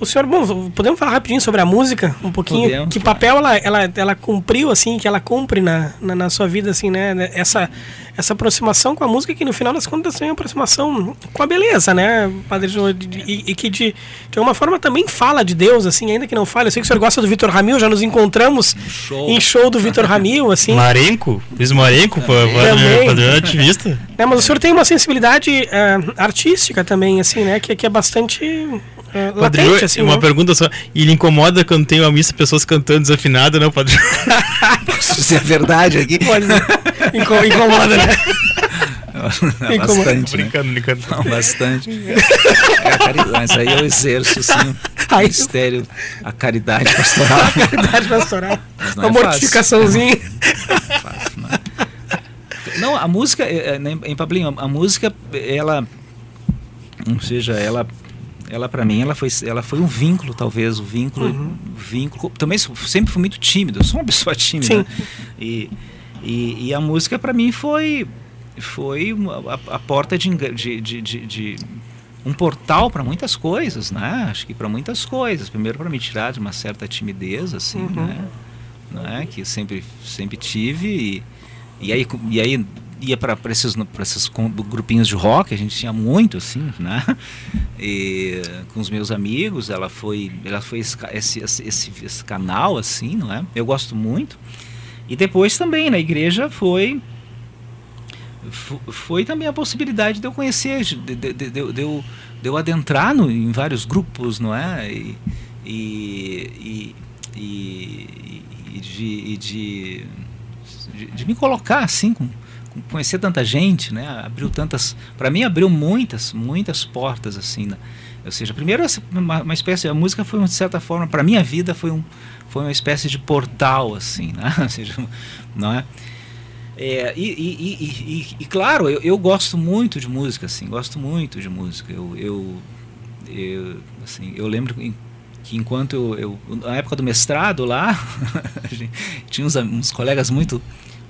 o senhor, bom, podemos falar rapidinho sobre a música, um pouquinho? Podemos, que papel ela, ela, ela cumpriu, assim, que ela cumpre na, na, na, sua vida, assim, né? Essa, essa aproximação com a música, que no final das contas tem uma aproximação com a beleza, né, Padre João? E, e, que de, de alguma forma também fala de Deus, assim, ainda que não fale. Eu sei que o senhor gosta do Vitor Ramil, já nos encontramos show. em show do Vitor Ramil, assim. Marenco? Fiz Marenco, padre ativista. É, mas o senhor tem uma sensibilidade uh, artística também, assim, né? Que, que é bastante é, latente, assim, uma né? pergunta só. E ele incomoda quando tem uma missa pessoas cantando desafinado, não, Padre? Posso dizer a verdade aqui? Pode incomoda, né? Não, bastante. Né? Brincando, brincando. Não, bastante. É a caridade, mas aí eu exerço, sim, o mistério, a caridade pastoral. A caridade pastoral. Uma é mortificaçãozinha. Não, é fácil, não, é. não, a música, é, em Pablinho, a música, ela. Ou seja, ela ela para mim ela foi ela foi um vínculo talvez o vínculo uhum. vínculo também sempre fui muito tímido eu sou uma pessoa tímida e, e, e a música para mim foi foi a, a porta de, de, de, de, um portal para muitas coisas né? Acho que para muitas coisas. Primeiro para me tirar de uma certa timidez assim uhum. né? Né? Que sempre sempre tive e, e aí e aí ia para esses, esses grupinhos de rock, a gente tinha muito, assim, né? E, com os meus amigos, ela foi, ela foi esse, esse, esse, esse canal, assim, não é? Eu gosto muito. E depois também, na igreja, foi foi também a possibilidade de eu conhecer, de, de, de, de, eu, eu adentrar no, em vários grupos, não é? E, e, e, e de, de, de, me colocar assim com, conhecer tanta gente, né? Abriu tantas, para mim abriu muitas, muitas portas assim, né? ou seja, primeiro uma, uma espécie, a música foi de certa forma para minha vida foi um, foi uma espécie de portal assim, né? ou seja, não é? É, e, e, e, e, claro, eu, eu, gosto muito de música, assim, gosto muito de música. Eu, eu, eu assim, eu lembro que enquanto eu, eu, na época do mestrado lá, tinha uns, uns colegas muito,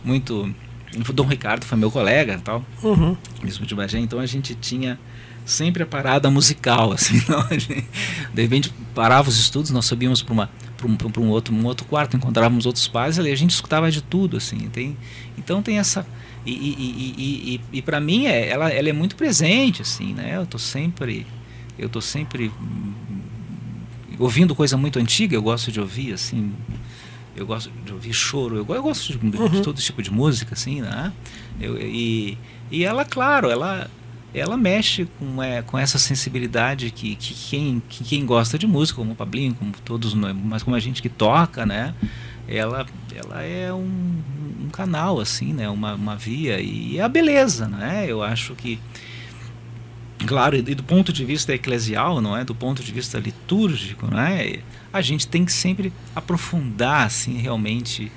muito o Dom Ricardo foi meu colega e tal, uhum. mesmo de Bagé, então a gente tinha sempre a parada musical, assim, não, gente, de repente parava os estudos, nós subíamos para uma para um, um, outro um outro quarto, encontrávamos outros pais e a gente escutava de tudo, assim, tem, então tem essa e, e, e, e, e para mim é, ela, ela é muito presente, assim, né? Eu tô sempre eu tô sempre ouvindo coisa muito antiga, eu gosto de ouvir, assim, eu gosto de ouvir choro, eu, eu gosto de, uhum. de, todo tipo de música, assim, né? Eu, e, e ela, claro, ela, ela mexe com, é, com essa sensibilidade que, que, quem, que quem gosta de música, como o Pablinho, como todos, mas como a gente que toca, né? Ela, ela é um, um canal, assim, né? Uma, uma via e é a beleza, né? Eu acho que claro, e do ponto de vista eclesial, não é? Do ponto de vista litúrgico, não é? a gente tem que sempre aprofundar assim realmente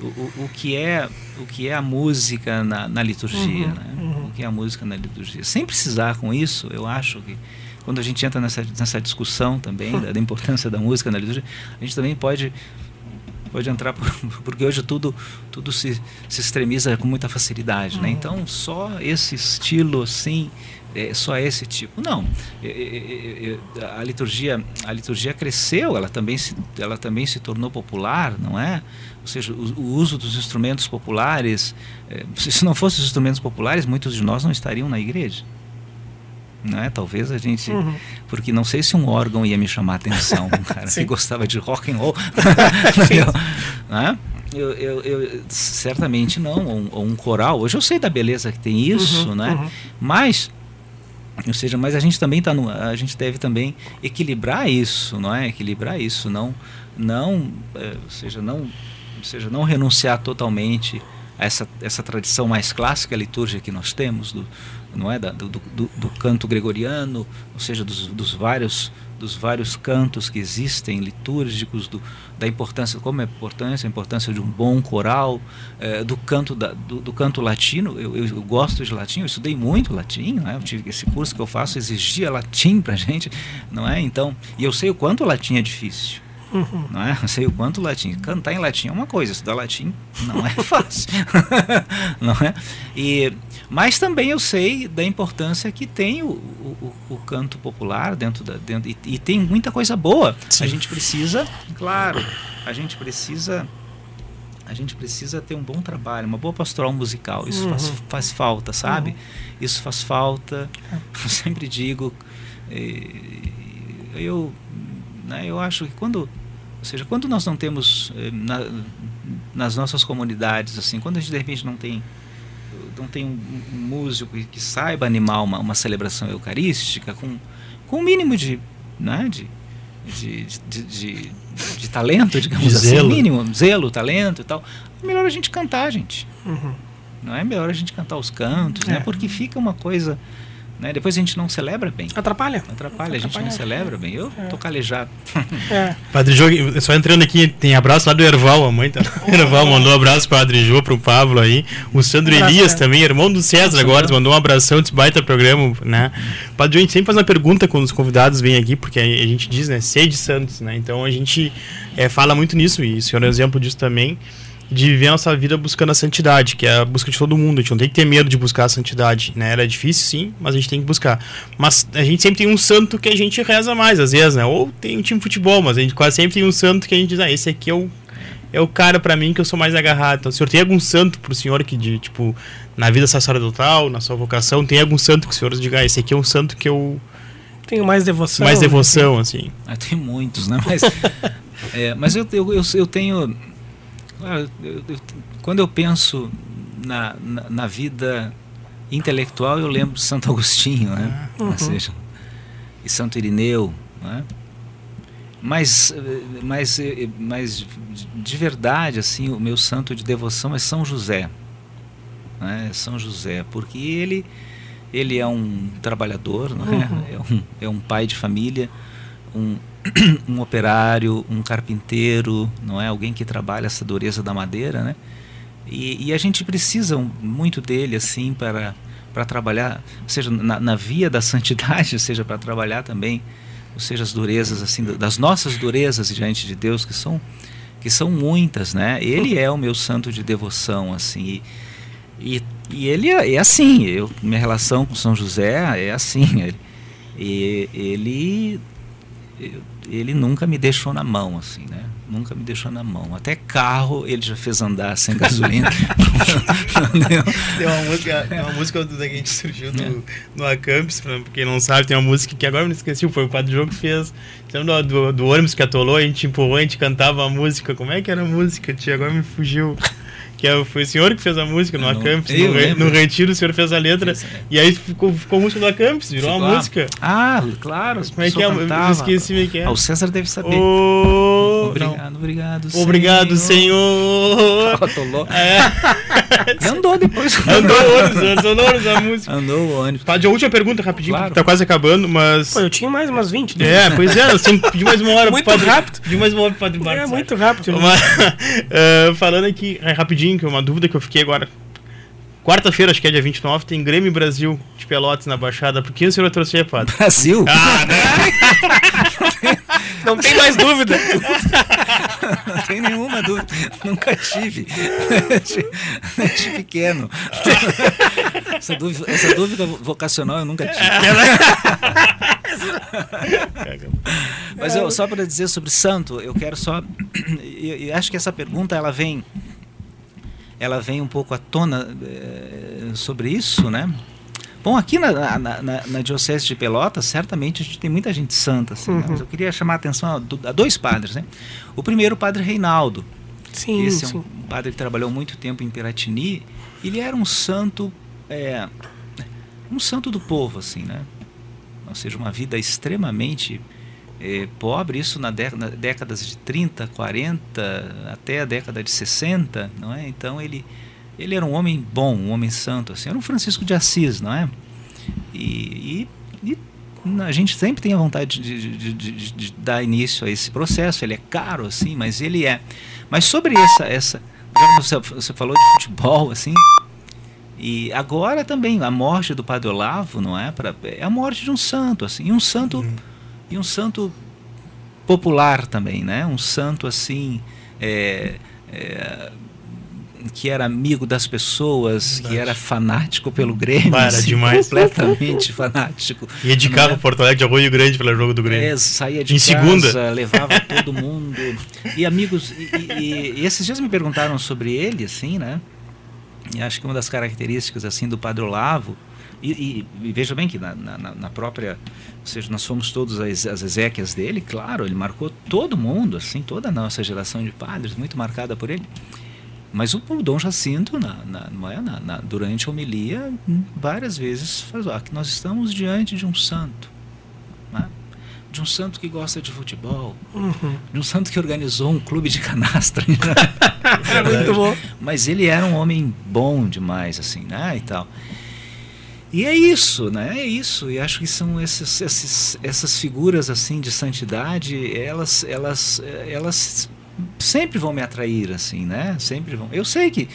o, o, o que é o que é a música na, na liturgia, uhum, né? uhum. o que é a música na liturgia. Sem precisar com isso, eu acho que quando a gente entra nessa, nessa discussão também da, da importância da música na liturgia, a gente também pode pode entrar por, porque hoje tudo tudo se, se extremiza com muita facilidade, né? uhum. né? Então só esse estilo assim é só esse tipo. Não, é, é, é, a liturgia, a liturgia cresceu, ela também se, ela também se tornou popular, não é? Ou seja, o, o uso dos instrumentos populares, se não fossem os instrumentos populares, muitos de nós não estariam na igreja. Não é? Talvez a gente, uhum. porque não sei se um órgão ia me chamar a atenção, um cara que gostava de rock and roll, não é? Eu, eu, eu, certamente não, ou um, ou um, coral. Hoje eu sei da beleza que tem isso, uhum, né? Uhum. Mas ou seja, mas a gente também tá no, a gente deve também equilibrar isso, não é? Equilibrar isso, não, não, é, ou seja, não, ou seja, não renunciar totalmente a essa, essa tradição mais clássica litúrgica que nós temos do, não é, da, do, do, do canto gregoriano, ou seja, dos, dos vários dos vários cantos que existem litúrgicos, do, da importância, como é a importância, a importância de um bom coral, é, do canto da, do, do, canto latino. Eu, eu, eu, gosto de latim, eu estudei muito latim, né? eu tive esse curso que eu faço exigia latim para gente, não é? Então, e eu sei o quanto o latim é difícil. Uhum. Não é? Eu sei o quanto latim. Cantar em latim é uma coisa, estudar latim não é fácil. não é? E, mas também eu sei da importância que tem o, o, o canto popular dentro da. Dentro, e, e tem muita coisa boa. Sim. A gente precisa, claro, a gente precisa a gente precisa ter um bom trabalho, uma boa pastoral musical. Isso uhum. faz, faz falta, sabe? Uhum. Isso faz falta. É. Eu sempre digo, eu, né, eu acho que quando, ou seja, quando nós não temos eh, na, nas nossas comunidades, assim, quando a gente de repente não tem não tem um, um músico que, que, saiba animar uma, uma celebração eucarística com, com o um mínimo de, né, de, de, de, de, de talento, digamos de assim, mínimo, zelo, talento e tal, é melhor a gente cantar, gente. Uhum. Não é melhor a gente cantar os cantos, né? é. né? Porque fica uma coisa né? Depois a gente não celebra bem. Atrapalha. Atrapalha, Atrapalha. a gente não celebra bem. Eu é. tô calejado. É. Padre Jô, só entrando aqui, tem abraço lá do Erval, a mãe tá. Oh, Erval mandou um abraço pro Padre Jô, pro Pablo aí. O Sandro um Elias é. também, irmão do César agora, mandou um abração, desse baita programa, né? Padre Jô, a gente sempre faz uma pergunta quando os convidados vêm aqui, porque a gente diz, né, sede santos, né? Então a gente é, fala muito nisso, e o senhor é um exemplo disso também de viver a nossa vida buscando a santidade, que é a busca de todo mundo. A gente não tem que ter medo de buscar a santidade, né? Ela é difícil, sim, mas a gente tem que buscar. Mas a gente sempre tem um santo que a gente reza mais, às vezes, né? Ou tem um time de futebol, mas a gente quase sempre tem um santo que a gente diz, ah, esse aqui é o, é o cara para mim que eu sou mais agarrado. Então, o senhor tem algum santo pro senhor que, de, tipo, na vida sacerdotal, na sua vocação, tem algum santo que o senhor diga, ah, esse aqui é um santo que eu... Tenho mais devoção. Mais devoção, né? assim. Ah, tem muitos, né? Mas, é, mas eu, eu, eu, eu tenho eu, eu, quando eu penso na, na, na, vida intelectual, eu lembro de Santo Agostinho, né? Uhum. Ou seja, e Santo Irineu, né? Mas, mas, mas de verdade, assim, o meu santo de devoção é São José. Né? São José, porque ele, ele é um trabalhador, não é? Uhum. É, um, é um pai de família, um, um operário, um carpinteiro, não é alguém que trabalha essa dureza da madeira, né? E, e a gente precisa muito dele assim para para trabalhar, seja na, na, via da santidade, seja para trabalhar também, ou seja as durezas assim das nossas durezas diante de Deus que são que são muitas, né? Ele é o meu santo de devoção assim. E, e, e ele é, é, assim, eu, minha relação com São José é assim. Ele, e, ele ele nunca me deixou na mão, assim, né? Nunca me deixou na mão. Até carro ele já fez andar sem gasolina. tem uma música, tem uma música que a gente surgiu no, no Acampes, pra quem não sabe, tem uma música que agora me esqueci, foi o Padre Jogo que fez. Lembra do, do, do ônibus que atolou, a gente empurrou, a gente cantava a música. Como é que era a música, tia? Agora me fugiu que é, foi o senhor que fez a música no Acampes, no, re, no, Retiro o senhor fez a letra, Isso, é. e aí ficou, ficou música do Acampes, virou Ficou, uma música. Ah, claro, como é que é? Eu esqueci como é que é. Ah, o César deve saber. Oh, obrigado, não. obrigado, Senhor. Obrigado, Senhor. Atolou. É. Andou depois. Andou o ônibus, andou ônibus a música. Andou o ônibus. Padre, a última pergunta, rapidinho, claro. tá quase acabando, mas... Pô, eu tinha mais umas 20. Né? É, pois é, eu sempre pedi mais uma hora muito pro Padre. rápido. Pedi mais uma hora pro Padre Bartos. É, muito rápido. Mas, uh, falando aqui, é, rapidinho, que é uma dúvida que eu fiquei agora. Quarta-feira, acho que é dia 29, tem Grêmio Brasil de Pelotas na Baixada. Por que o senhor trouxe, padre? Brasil? Ah, né? Não tem mais dúvida. Não tem nenhuma dúvida. Nunca tive. Desde pequeno. Essa dúvida, essa dúvida vocacional eu nunca tive. Mas eu, só para dizer sobre santo, eu quero só. Eu acho que essa pergunta ela vem ela vem um pouco à tona é, sobre isso, né? Bom, aqui na, na, na, na, Diocese de Pelotas, certamente a gente tem muita gente santa, assim, né? uhum. né? mas eu queria chamar a atenção a, a, dois padres, né? O primeiro, o padre Reinaldo. Sim, Esse é um padre que trabalhou muito tempo em Piratini. Ele era um santo, é, um santo do povo, assim, né? Ou seja, uma vida extremamente é, pobre, isso na, na décadas de 30, 40, até a década de 60, não é? Então ele, ele era um homem bom, um homem santo, assim, era um Francisco de Assis, não é? E, e, e a gente sempre tem a vontade de, de, de, de, dar início a esse processo, ele é caro, assim, mas ele é. Mas sobre essa, essa você, você falou de futebol, assim, e agora também a morte do Padre Olavo, não é? Pra, é a morte de um santo, assim, e um santo... Uhum e um santo popular também, né? Um santo assim é, é, que era amigo das pessoas, Verdade. que era fanático pelo Grêmio, Para, assim, demais. completamente fanático. Ia de carro é? Porto Alegre de Rio Grande pelo jogo do Grêmio. É, saía de em casa, segunda. levava todo mundo. E amigos, e, e, e, esses dias me perguntaram sobre ele, assim, né? E acho que uma das características assim do Padre Olavo e, e, e, veja bem que na, na, na, própria, ou seja, nós fomos todos as, as exéquias dele, claro, ele marcou todo mundo, assim, toda a nossa geração de padres, muito marcada por ele. Mas o, o Dom Jacinto, na, na, é, na, durante a homilia, várias vezes faz, ah, que nós estamos diante de um santo. Né? De um santo que gosta de futebol, uhum. de um santo que organizou um clube de canastra. é muito bom. Mas ele era um homem bom demais, assim, né? E tal. E é isso, né? É isso. E acho que são esses, esses, essas figuras assim de santidade, elas, elas, elas sempre vão me atrair, assim, né? Sempre vão. Eu sei que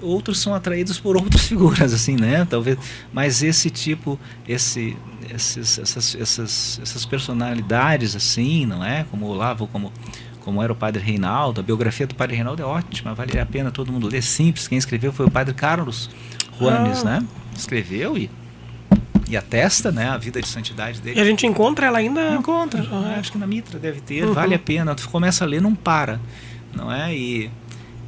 outros são atraídos por outras figuras, assim, né? Talvez, mas esse tipo, esse, esses, essas, essas, essas personalidades, assim, não é? Como o Olavo, como como era o Padre Reinaldo, a biografia do Padre Reinaldo é ótima, vale a pena todo mundo ler. Simples, quem escreveu foi o Padre Carlos Juanes, ah. né? Escreveu e e atesta né, a vida de santidade dele. E a gente encontra ela ainda? Encontra, uhum. acho que na Mitra deve ter, uhum. vale a pena. Tu começa a ler, não para, não é? E,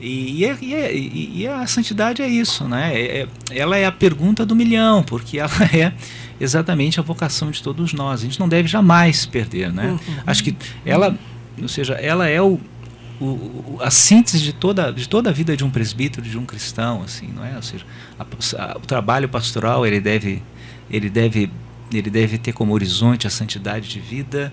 e, e, é, e, é, e a santidade é isso, né? É, é, ela é a pergunta do milhão, porque ela é exatamente a vocação de todos nós. A gente não deve jamais perder, né? Uhum. Acho que ela, ou seja, ela é o, o, a síntese de toda, de toda a vida de um presbítero, de um cristão, assim, não é? Ou seja, a, a, o trabalho pastoral ele deve ele deve, ele deve ter como horizonte a santidade de vida.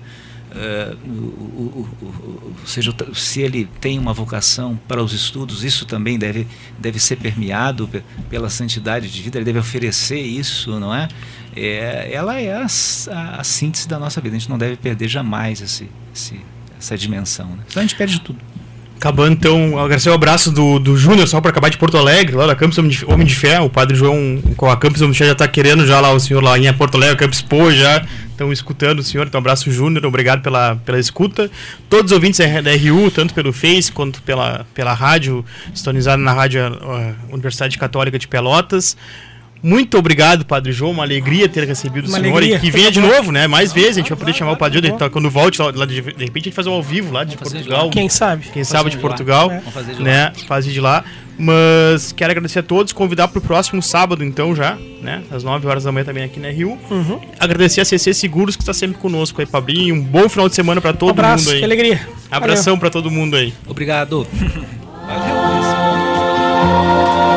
Uh, o, o, o, ou seja, se ele tem uma vocação para os estudos, isso também deve, deve ser permeado pela santidade de vida, ele deve oferecer isso, não é? é ela é a, a, a, síntese da nossa vida, a gente não deve perder jamais esse, esse, essa dimensão. Né? Senão a gente perde tudo. Acabando então, agradecer o abraço do, do Júnior, só para acabar de Porto Alegre, lá da Campus Homem de, Homem de Fé. O padre João com a Campus Homem de Fé já está querendo já lá o senhor lá em Porto Alegre, Campus Pô, já estão escutando o senhor. Então, abraço Júnior, obrigado pela, pela escuta. Todos os ouvintes da RU, tanto pelo Face quanto pela, pela rádio, sintonizado na Rádio uh, Universidade Católica de Pelotas. Muito obrigado, Padre João. Uma alegria ter recebido uma o senhor alegria. e que venha de novo, né? Mais vezes, a gente vai poder chamar o Padre João. Quando volte, lá, de, de repente a gente faz um ao vivo lá de Portugal. Quem sabe? Quem sabe de, Portugal. Vamos fazer de né? Fazer de lá. Mas quero agradecer a todos, convidar para o próximo sábado, então, já, né? Às 9 horas da manhã também aqui na Rio. Uhum. Agradecer a CC Seguros que está sempre conosco aí, Pablinho. Um bom final de semana para todo um abraço, mundo aí. Que alegria. Abração para todo mundo aí. Obrigado. Valeu.